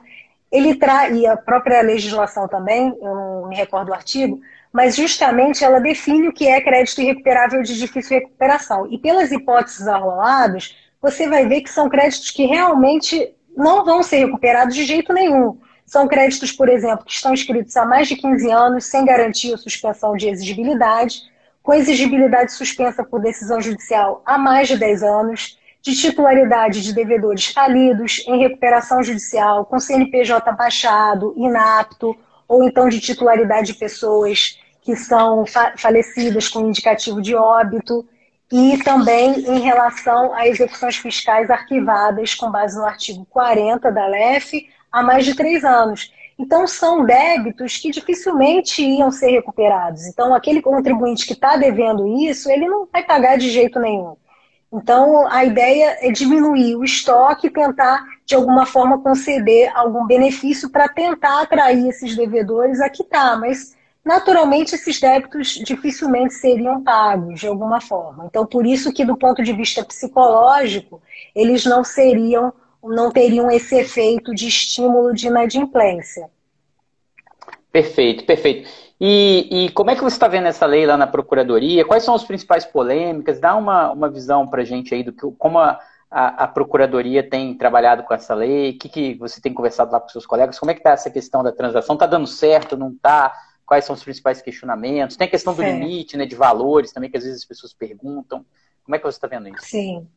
ele traz, e a própria legislação também, eu não me recordo do artigo, mas justamente ela define o que é crédito irrecuperável de difícil recuperação. E pelas hipóteses arroladas, você vai ver que são créditos que realmente não vão ser recuperados de jeito nenhum. São créditos, por exemplo, que estão inscritos há mais de 15 anos, sem garantia ou suspensão de exigibilidade, com exigibilidade suspensa por decisão judicial há mais de 10 anos, de titularidade de devedores falidos, em recuperação judicial, com CNPJ baixado, inapto, ou então de titularidade de pessoas que são fa falecidas com indicativo de óbito, e também em relação a execuções fiscais arquivadas com base no artigo 40 da LEF, há mais de três anos. Então, são débitos que dificilmente iam ser recuperados. Então, aquele contribuinte que está devendo isso, ele não vai pagar de jeito nenhum. Então, a ideia é diminuir o estoque e tentar, de alguma forma, conceder algum benefício para tentar atrair esses devedores a quitar. Mas, naturalmente, esses débitos dificilmente seriam pagos de alguma forma. Então, por isso que, do ponto de vista psicológico, eles não seriam não teriam esse efeito de estímulo de inadimplência. Perfeito, perfeito. E, e como é que você está vendo essa lei lá na Procuradoria? Quais são as principais polêmicas? Dá uma, uma visão para a gente aí do que como a, a, a, Procuradoria tem trabalhado com essa lei, o que, que você tem conversado lá com seus colegas, como é que está essa questão da transação? Está dando certo, não está? Quais são os principais questionamentos? Tem a questão do certo. limite, né, de valores também, que às vezes as pessoas perguntam. Como é que você está vendo isso? Sim.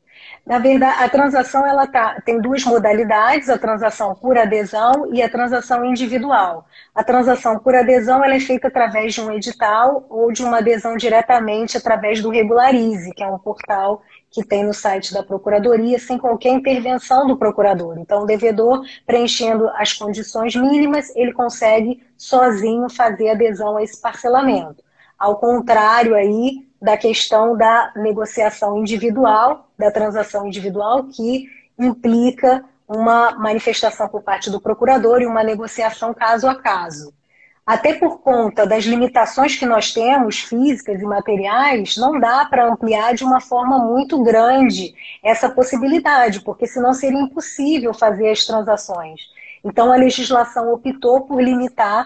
Na verdade, a transação ela tá, tem duas modalidades, a transação por adesão e a transação individual. A transação por adesão ela é feita através de um edital ou de uma adesão diretamente através do Regularize, que é um portal que tem no site da Procuradoria, sem qualquer intervenção do procurador. Então, o devedor, preenchendo as condições mínimas, ele consegue sozinho fazer adesão a esse parcelamento. Ao contrário aí da questão da negociação individual, da transação individual, que implica uma manifestação por parte do procurador e uma negociação caso a caso. Até por conta das limitações que nós temos, físicas e materiais, não dá para ampliar de uma forma muito grande essa possibilidade, porque senão seria impossível fazer as transações. Então, a legislação optou por limitar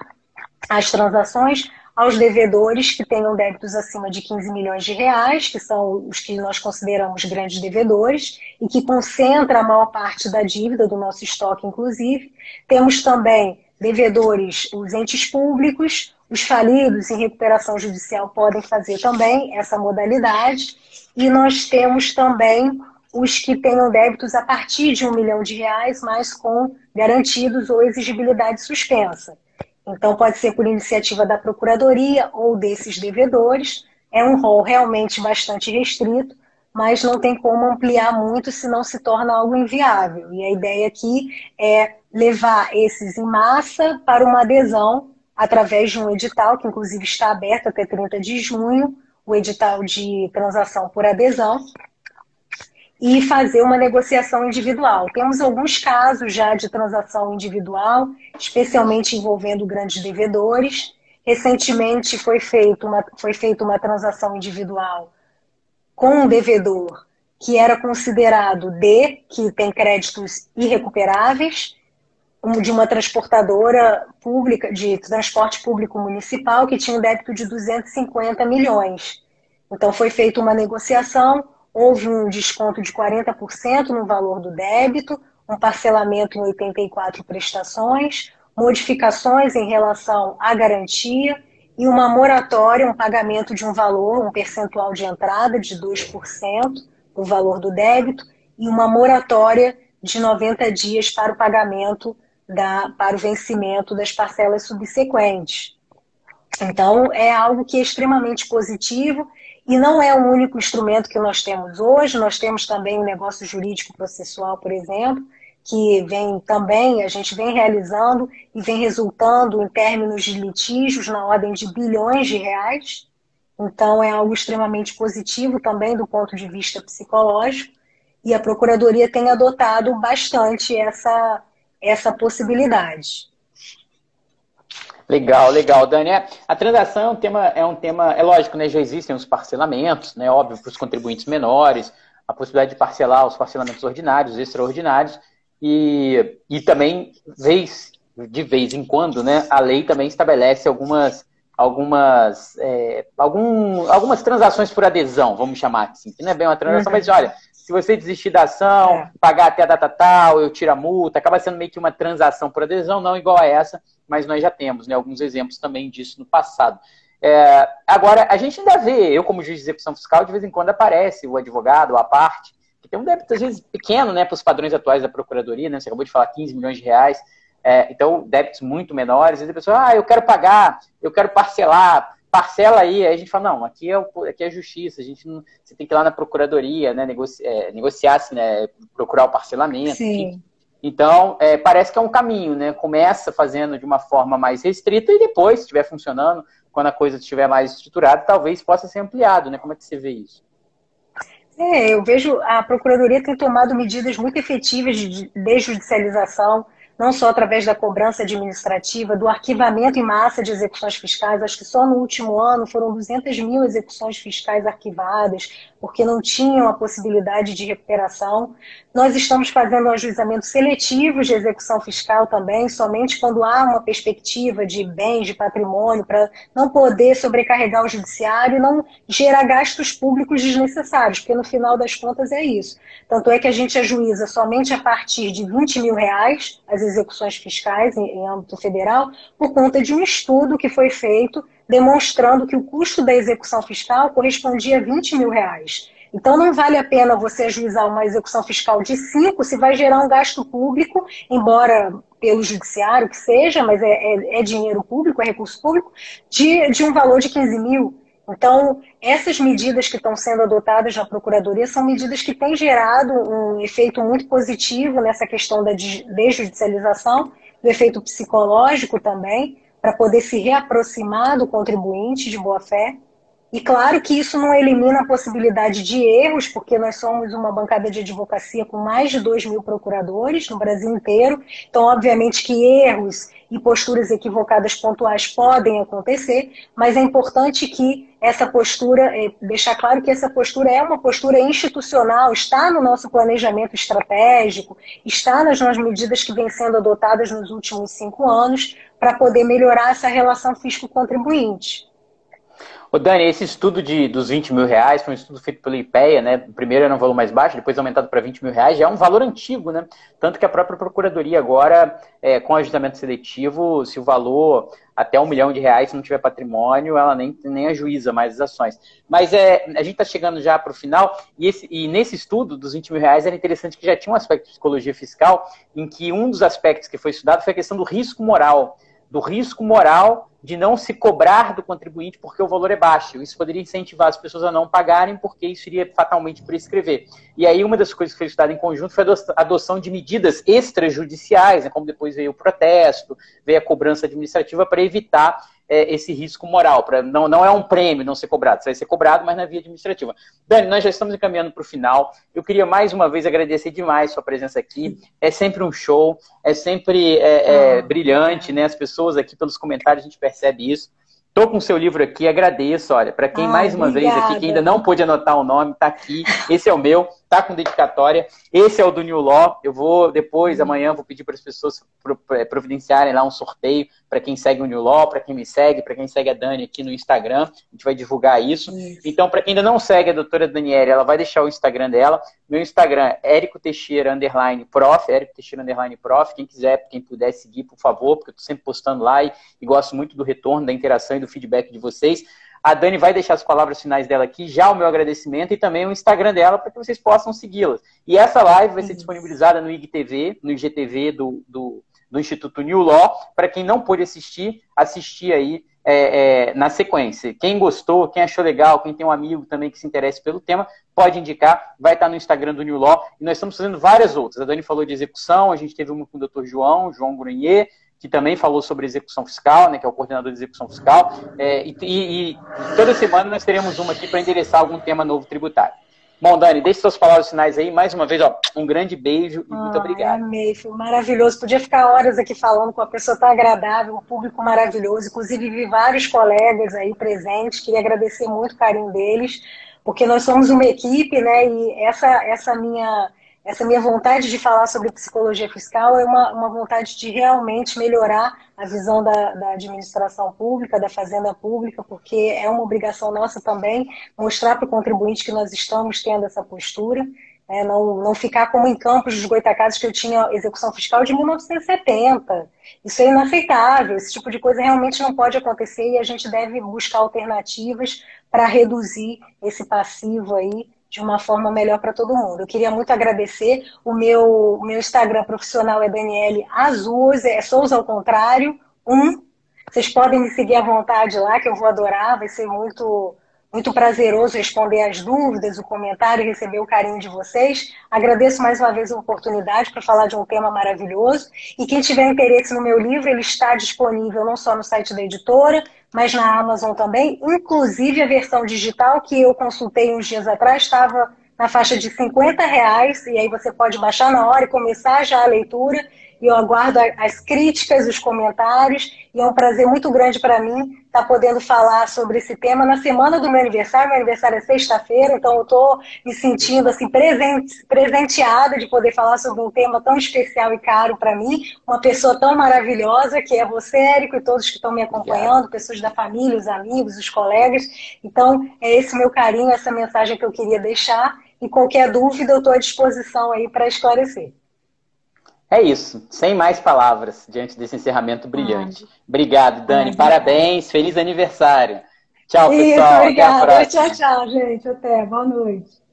as transações aos devedores que tenham débitos acima de 15 milhões de reais, que são os que nós consideramos grandes devedores, e que concentra a maior parte da dívida do nosso estoque, inclusive. Temos também devedores, os entes públicos, os falidos em recuperação judicial podem fazer também essa modalidade. E nós temos também os que tenham débitos a partir de um milhão de reais, mas com garantidos ou exigibilidade suspensa. Então, pode ser por iniciativa da Procuradoria ou desses devedores. É um rol realmente bastante restrito, mas não tem como ampliar muito, senão se torna algo inviável. E a ideia aqui é levar esses em massa para uma adesão através de um edital, que inclusive está aberto até 30 de junho, o edital de transação por adesão, e fazer uma negociação individual. Temos alguns casos já de transação individual, especialmente envolvendo grandes devedores. Recentemente foi, feito uma, foi feita uma transação individual com um devedor que era considerado D, que tem créditos irrecuperáveis, de uma transportadora pública, de transporte público municipal, que tinha um débito de 250 milhões. Então, foi feita uma negociação, houve um desconto de 40% no valor do débito, um parcelamento em 84 prestações, modificações em relação à garantia e uma moratória, um pagamento de um valor, um percentual de entrada de 2% do valor do débito e uma moratória de 90 dias para o pagamento da, para o vencimento das parcelas subsequentes. Então, é algo que é extremamente positivo e não é o único instrumento que nós temos hoje, nós temos também o negócio jurídico processual, por exemplo, que vem também, a gente vem realizando e vem resultando em términos de litígios na ordem de bilhões de reais. Então, é algo extremamente positivo também do ponto de vista psicológico, e a Procuradoria tem adotado bastante essa, essa possibilidade. Legal, legal, Dani. É, a transação é um tema, é um tema, é lógico, né? Já existem os parcelamentos, né? Óbvio, para os contribuintes menores, a possibilidade de parcelar os parcelamentos ordinários, extraordinários, e, e também, vez, de vez em quando, né, a lei também estabelece algumas, algumas, é, algum, algumas transações por adesão, vamos chamar assim, que não é bem uma transação, uhum. mas olha, se você desistir da ação, é. pagar até a data tal, eu tiro a multa, acaba sendo meio que uma transação por adesão, não igual a essa, mas nós já temos né, alguns exemplos também disso no passado. É, agora, a gente ainda vê, eu como juiz de execução fiscal, de vez em quando aparece o advogado, a parte, que tem um débito, às vezes, pequeno, né, para os padrões atuais da Procuradoria, né, você acabou de falar 15 milhões de reais, é, então, débitos muito menores, e a pessoa, ah, eu quero pagar, eu quero parcelar, parcela aí, aí a gente fala, não, aqui é, o, aqui é a justiça, a gente não, você tem que ir lá na Procuradoria, né, negociar, é, negociar né, procurar o parcelamento, Sim. Então, é, parece que é um caminho, né? Começa fazendo de uma forma mais restrita e depois, se estiver funcionando, quando a coisa estiver mais estruturada, talvez possa ser ampliado, né? Como é que você vê isso? É, eu vejo a Procuradoria tem tomado medidas muito efetivas de desjudicialização, não só através da cobrança administrativa, do arquivamento em massa de execuções fiscais. Acho que só no último ano foram 200 mil execuções fiscais arquivadas, porque não tinham a possibilidade de recuperação. Nós estamos fazendo um ajuizamento seletivo de execução fiscal também, somente quando há uma perspectiva de bens, de patrimônio, para não poder sobrecarregar o judiciário e não gerar gastos públicos desnecessários, porque no final das contas é isso. Tanto é que a gente ajuiza somente a partir de 20 mil reais as execuções fiscais em, em âmbito federal, por conta de um estudo que foi feito demonstrando que o custo da execução fiscal correspondia a 20 mil reais. Então, não vale a pena você ajuizar uma execução fiscal de 5 se vai gerar um gasto público, embora pelo judiciário que seja, mas é, é, é dinheiro público, é recurso público, de, de um valor de 15 mil. Então, essas medidas que estão sendo adotadas na Procuradoria são medidas que têm gerado um efeito muito positivo nessa questão da desjudicialização, do efeito psicológico também, para poder se reaproximar do contribuinte de boa fé. E claro que isso não elimina a possibilidade de erros, porque nós somos uma bancada de advocacia com mais de 2 mil procuradores no Brasil inteiro. Então, obviamente que erros e posturas equivocadas pontuais podem acontecer, mas é importante que essa postura, é, deixar claro que essa postura é uma postura institucional, está no nosso planejamento estratégico, está nas medidas que vêm sendo adotadas nos últimos cinco anos para poder melhorar essa relação fisco-contribuinte. Ô Dani, esse estudo de, dos 20 mil reais foi um estudo feito pela IPEA, né? Primeiro era um valor mais baixo, depois aumentado para 20 mil reais, já é um valor antigo, né? Tanto que a própria Procuradoria agora, é, com ajustamento seletivo, se o valor até um milhão de reais, se não tiver patrimônio, ela nem, nem ajuiza mais as ações. Mas é, a gente está chegando já para o final, e, esse, e nesse estudo dos 20 mil reais era interessante que já tinha um aspecto de psicologia fiscal, em que um dos aspectos que foi estudado foi a questão do risco moral do risco moral de não se cobrar do contribuinte porque o valor é baixo. Isso poderia incentivar as pessoas a não pagarem, porque isso iria fatalmente prescrever. E aí, uma das coisas que foi estudada em conjunto foi a adoção de medidas extrajudiciais, né, como depois veio o protesto, veio a cobrança administrativa para evitar é, esse risco moral. Pra, não, não é um prêmio não ser cobrado, você vai ser cobrado, mas na via administrativa. Dani, nós já estamos encaminhando para o final. Eu queria mais uma vez agradecer demais sua presença aqui. É sempre um show, é sempre é, é, brilhante, né? As pessoas aqui pelos comentários a gente percebe isso. Estou com o seu livro aqui, agradeço. Olha, para quem ah, mais uma obrigada. vez aqui, que ainda não pôde anotar o nome, está aqui. Esse é o meu. Tá com dedicatória. Esse é o do New Law. Eu vou depois, amanhã, vou pedir para as pessoas é, providenciarem lá um sorteio para quem segue o New Law, para quem me segue, para quem segue a Dani aqui no Instagram. A gente vai divulgar isso. isso. Então, para quem ainda não segue a doutora Daniela, ela vai deixar o Instagram dela. Meu Instagram é Érico Teixeira underline prof, Érico Teixeira underline prof. Quem quiser, quem puder seguir, por favor, porque eu estou sempre postando lá e, e gosto muito do retorno, da interação e do feedback de vocês. A Dani vai deixar as palavras finais dela aqui, já o meu agradecimento e também o Instagram dela para que vocês possam segui-las. E essa live vai ser disponibilizada no IGTV, no IGTV do, do, do Instituto New Law, para quem não pôde assistir, assistir aí é, é, na sequência. Quem gostou, quem achou legal, quem tem um amigo também que se interesse pelo tema, pode indicar, vai estar no Instagram do New Law. E nós estamos fazendo várias outras. A Dani falou de execução, a gente teve uma com o Dr. João, João Grenier, que também falou sobre execução fiscal, né, que é o coordenador de execução fiscal, é, e, e, toda semana nós teremos uma aqui para endereçar algum tema novo tributário. Bom, Dani, deixe suas palavras finais aí. Mais uma vez, ó, um grande beijo e muito obrigado. Amei, foi maravilhoso. Podia ficar horas aqui falando com uma pessoa tão agradável, um público maravilhoso. Inclusive, vi vários colegas aí presentes. Queria agradecer muito o carinho deles, porque nós somos uma equipe, né? E essa, essa minha essa minha vontade de falar sobre psicologia fiscal é uma, uma vontade de realmente melhorar a visão da, da, administração pública, da fazenda pública, porque é uma obrigação nossa também mostrar para o contribuinte que nós estamos tendo essa postura, né, não, não ficar como em Campos dos Goitacazes, que eu tinha execução fiscal de 1970. Isso é inaceitável, esse tipo de coisa realmente não pode acontecer e a gente deve buscar alternativas para reduzir esse passivo aí de uma forma melhor para todo mundo. Eu queria muito agradecer. O meu, meu Instagram profissional é Daniele Azuz, é Souza ao contrário, um. Vocês podem me seguir à vontade lá, que eu vou adorar, vai ser muito muito prazeroso responder as dúvidas, o comentário e receber o carinho de vocês. Agradeço mais uma vez a oportunidade para falar de um tema maravilhoso. E quem tiver interesse no meu livro, ele está disponível não só no site da editora, mas na Amazon também. Inclusive a versão digital que eu consultei uns dias atrás estava na faixa de 50 reais, e aí você pode baixar na hora e começar já a leitura e eu aguardo as críticas, os comentários, e é um prazer muito grande para mim estar tá podendo falar sobre esse tema na semana do meu aniversário. Meu aniversário é sexta-feira, então eu estou me sentindo assim presente, presenteada de poder falar sobre um tema tão especial e caro para mim, uma pessoa tão maravilhosa que é você, Érico, e todos que estão me acompanhando, pessoas da família, os amigos, os colegas. Então, é esse meu carinho, essa mensagem que eu queria deixar. E qualquer dúvida, eu estou à disposição aí para esclarecer. É isso, sem mais palavras diante desse encerramento brilhante. Obrigado, Dani. Parabéns, feliz aniversário. Tchau, isso, pessoal. Obrigada. Tchau, tchau, gente. Até. Boa noite.